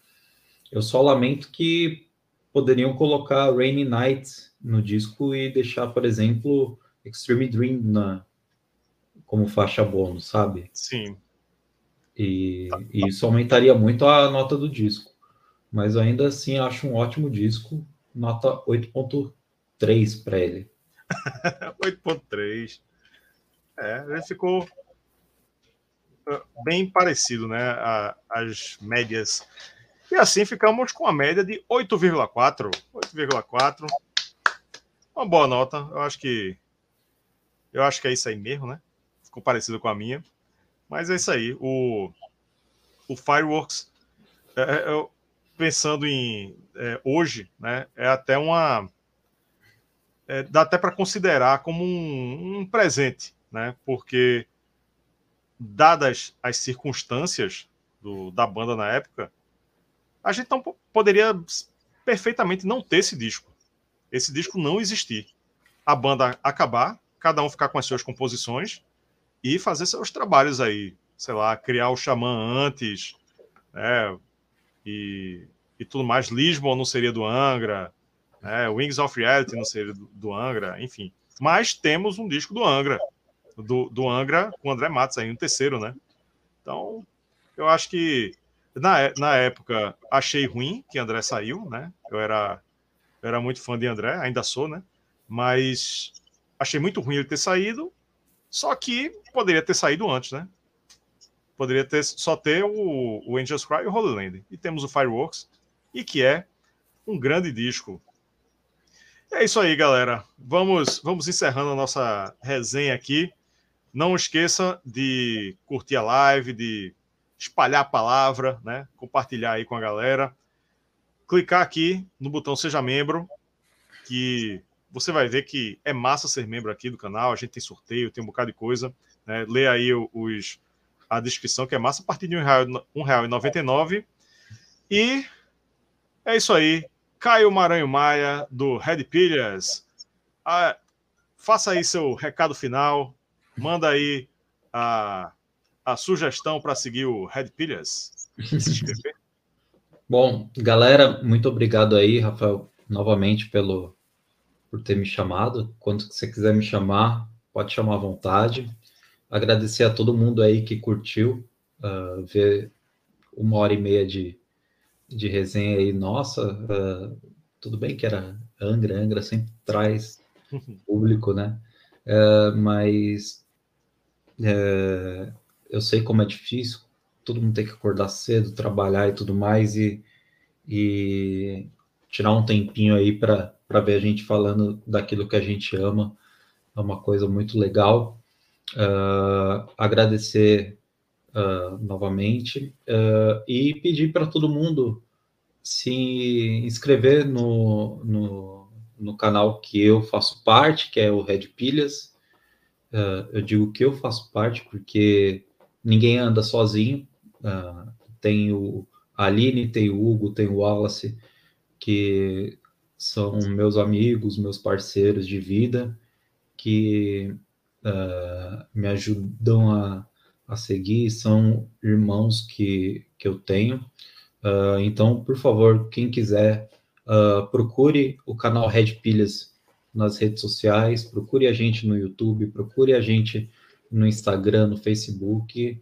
Eu só lamento que poderiam colocar Rainy Night no disco e deixar, por exemplo, Extreme Dream na, como faixa bônus, sabe? Sim. E, tá, tá. e isso aumentaria muito a nota do disco. Mas ainda assim acho um ótimo disco, nota 8.3 para ele. 8.3. É, ele ficou bem parecido, né? A, as médias. E assim ficamos com a média de 8,4. 8,4. Uma boa nota. Eu acho que. Eu acho que é isso aí mesmo, né? Ficou parecido com a minha. Mas é isso aí. O, o Fireworks, é, é, eu, pensando em é, hoje, né? É até uma. É, dá até para considerar como um, um presente, né? Porque dadas as circunstâncias do, da banda na época, a gente não poderia perfeitamente não ter esse disco. Esse disco não existir. A banda acabar, cada um ficar com as suas composições e fazer seus trabalhos aí. Sei lá, criar o Xamã antes, né? E, e tudo mais. Lisbon não seria do Angra, né? Wings of Reality não seria do, do Angra, enfim. Mas temos um disco do Angra, do, do Angra com o André Matos aí, um terceiro, né? Então, eu acho que na, na época achei ruim que André saiu, né? Eu era, eu era muito fã de André, ainda sou, né? Mas achei muito ruim ele ter saído, só que poderia ter saído antes, né? Poderia ter só ter o, o Angels Cry e o Holy Land. E temos o Fireworks, e que é um grande disco é isso aí, galera. Vamos, vamos encerrando a nossa resenha aqui. Não esqueça de curtir a live, de espalhar a palavra, né? Compartilhar aí com a galera. Clicar aqui no botão Seja Membro, que você vai ver que é massa ser membro aqui do canal. A gente tem sorteio, tem um bocado de coisa. Né? Lê aí os, a descrição, que é massa, a partir de R$ 1,99. E é isso aí. Caio Maranho Maia, do Red Pilhas. Ah, faça aí seu recado final, manda aí a, a sugestão para seguir o Red inscrever. Bom, galera, muito obrigado aí, Rafael, novamente pelo por ter me chamado. Quando você quiser me chamar, pode chamar à vontade. Agradecer a todo mundo aí que curtiu uh, ver uma hora e meia de, de resenha aí, nossa, uh, tudo bem que era Angra, Angra sempre traz público, né? Uh, mas uh, eu sei como é difícil, todo mundo tem que acordar cedo, trabalhar e tudo mais, e, e tirar um tempinho aí para ver a gente falando daquilo que a gente ama, é uma coisa muito legal. Uh, agradecer uh, novamente uh, e pedir para todo mundo se inscrever no, no, no, canal que eu faço parte, que é o Red Pilhas. Uh, eu digo que eu faço parte porque ninguém anda sozinho. tem o Aline, tem o Hugo, tem o Wallace, que são meus amigos, meus parceiros de vida, que uh, me ajudam a, a seguir, são irmãos que, que eu tenho. Uh, então, por favor, quem quiser, uh, procure o canal Red Pilhas nas redes sociais, procure a gente no YouTube, procure a gente no Instagram, no Facebook,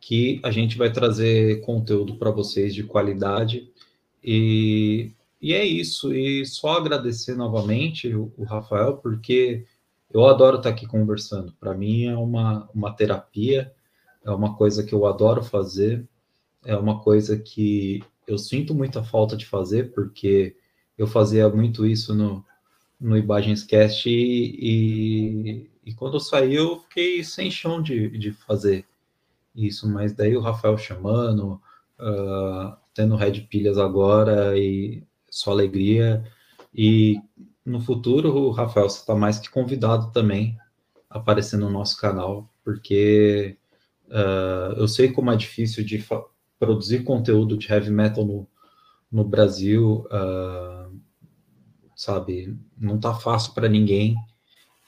que a gente vai trazer conteúdo para vocês de qualidade. E, e é isso. E só agradecer novamente o, o Rafael, porque eu adoro estar aqui conversando. Para mim é uma, uma terapia é uma coisa que eu adoro fazer, é uma coisa que eu sinto muita falta de fazer, porque eu fazia muito isso no, no Ibagenscast e, e, e quando saí eu fiquei sem chão de, de fazer isso, mas daí o Rafael chamando, uh, tendo Red Pilhas agora e sua alegria, e no futuro, Rafael, você está mais que convidado também a aparecer no nosso canal, porque Uh, eu sei como é difícil de produzir conteúdo de heavy metal no, no Brasil, uh, sabe? Não tá fácil para ninguém.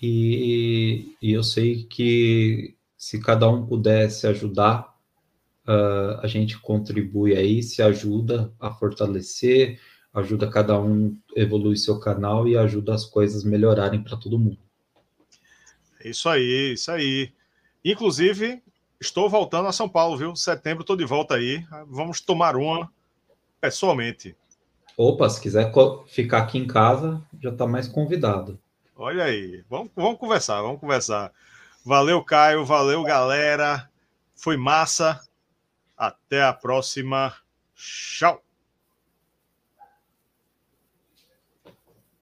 E, e, eu sei que se cada um pudesse ajudar, uh, a gente contribui aí, se ajuda a fortalecer, ajuda cada um evoluir seu canal e ajuda as coisas melhorarem para todo mundo. É isso aí, isso aí. Inclusive, Estou voltando a São Paulo, viu? Setembro estou de volta aí. Vamos tomar uma pessoalmente. Opa, se quiser ficar aqui em casa, já está mais convidado. Olha aí, vamos, vamos conversar, vamos conversar. Valeu, Caio, valeu, galera. Foi massa. Até a próxima. Tchau.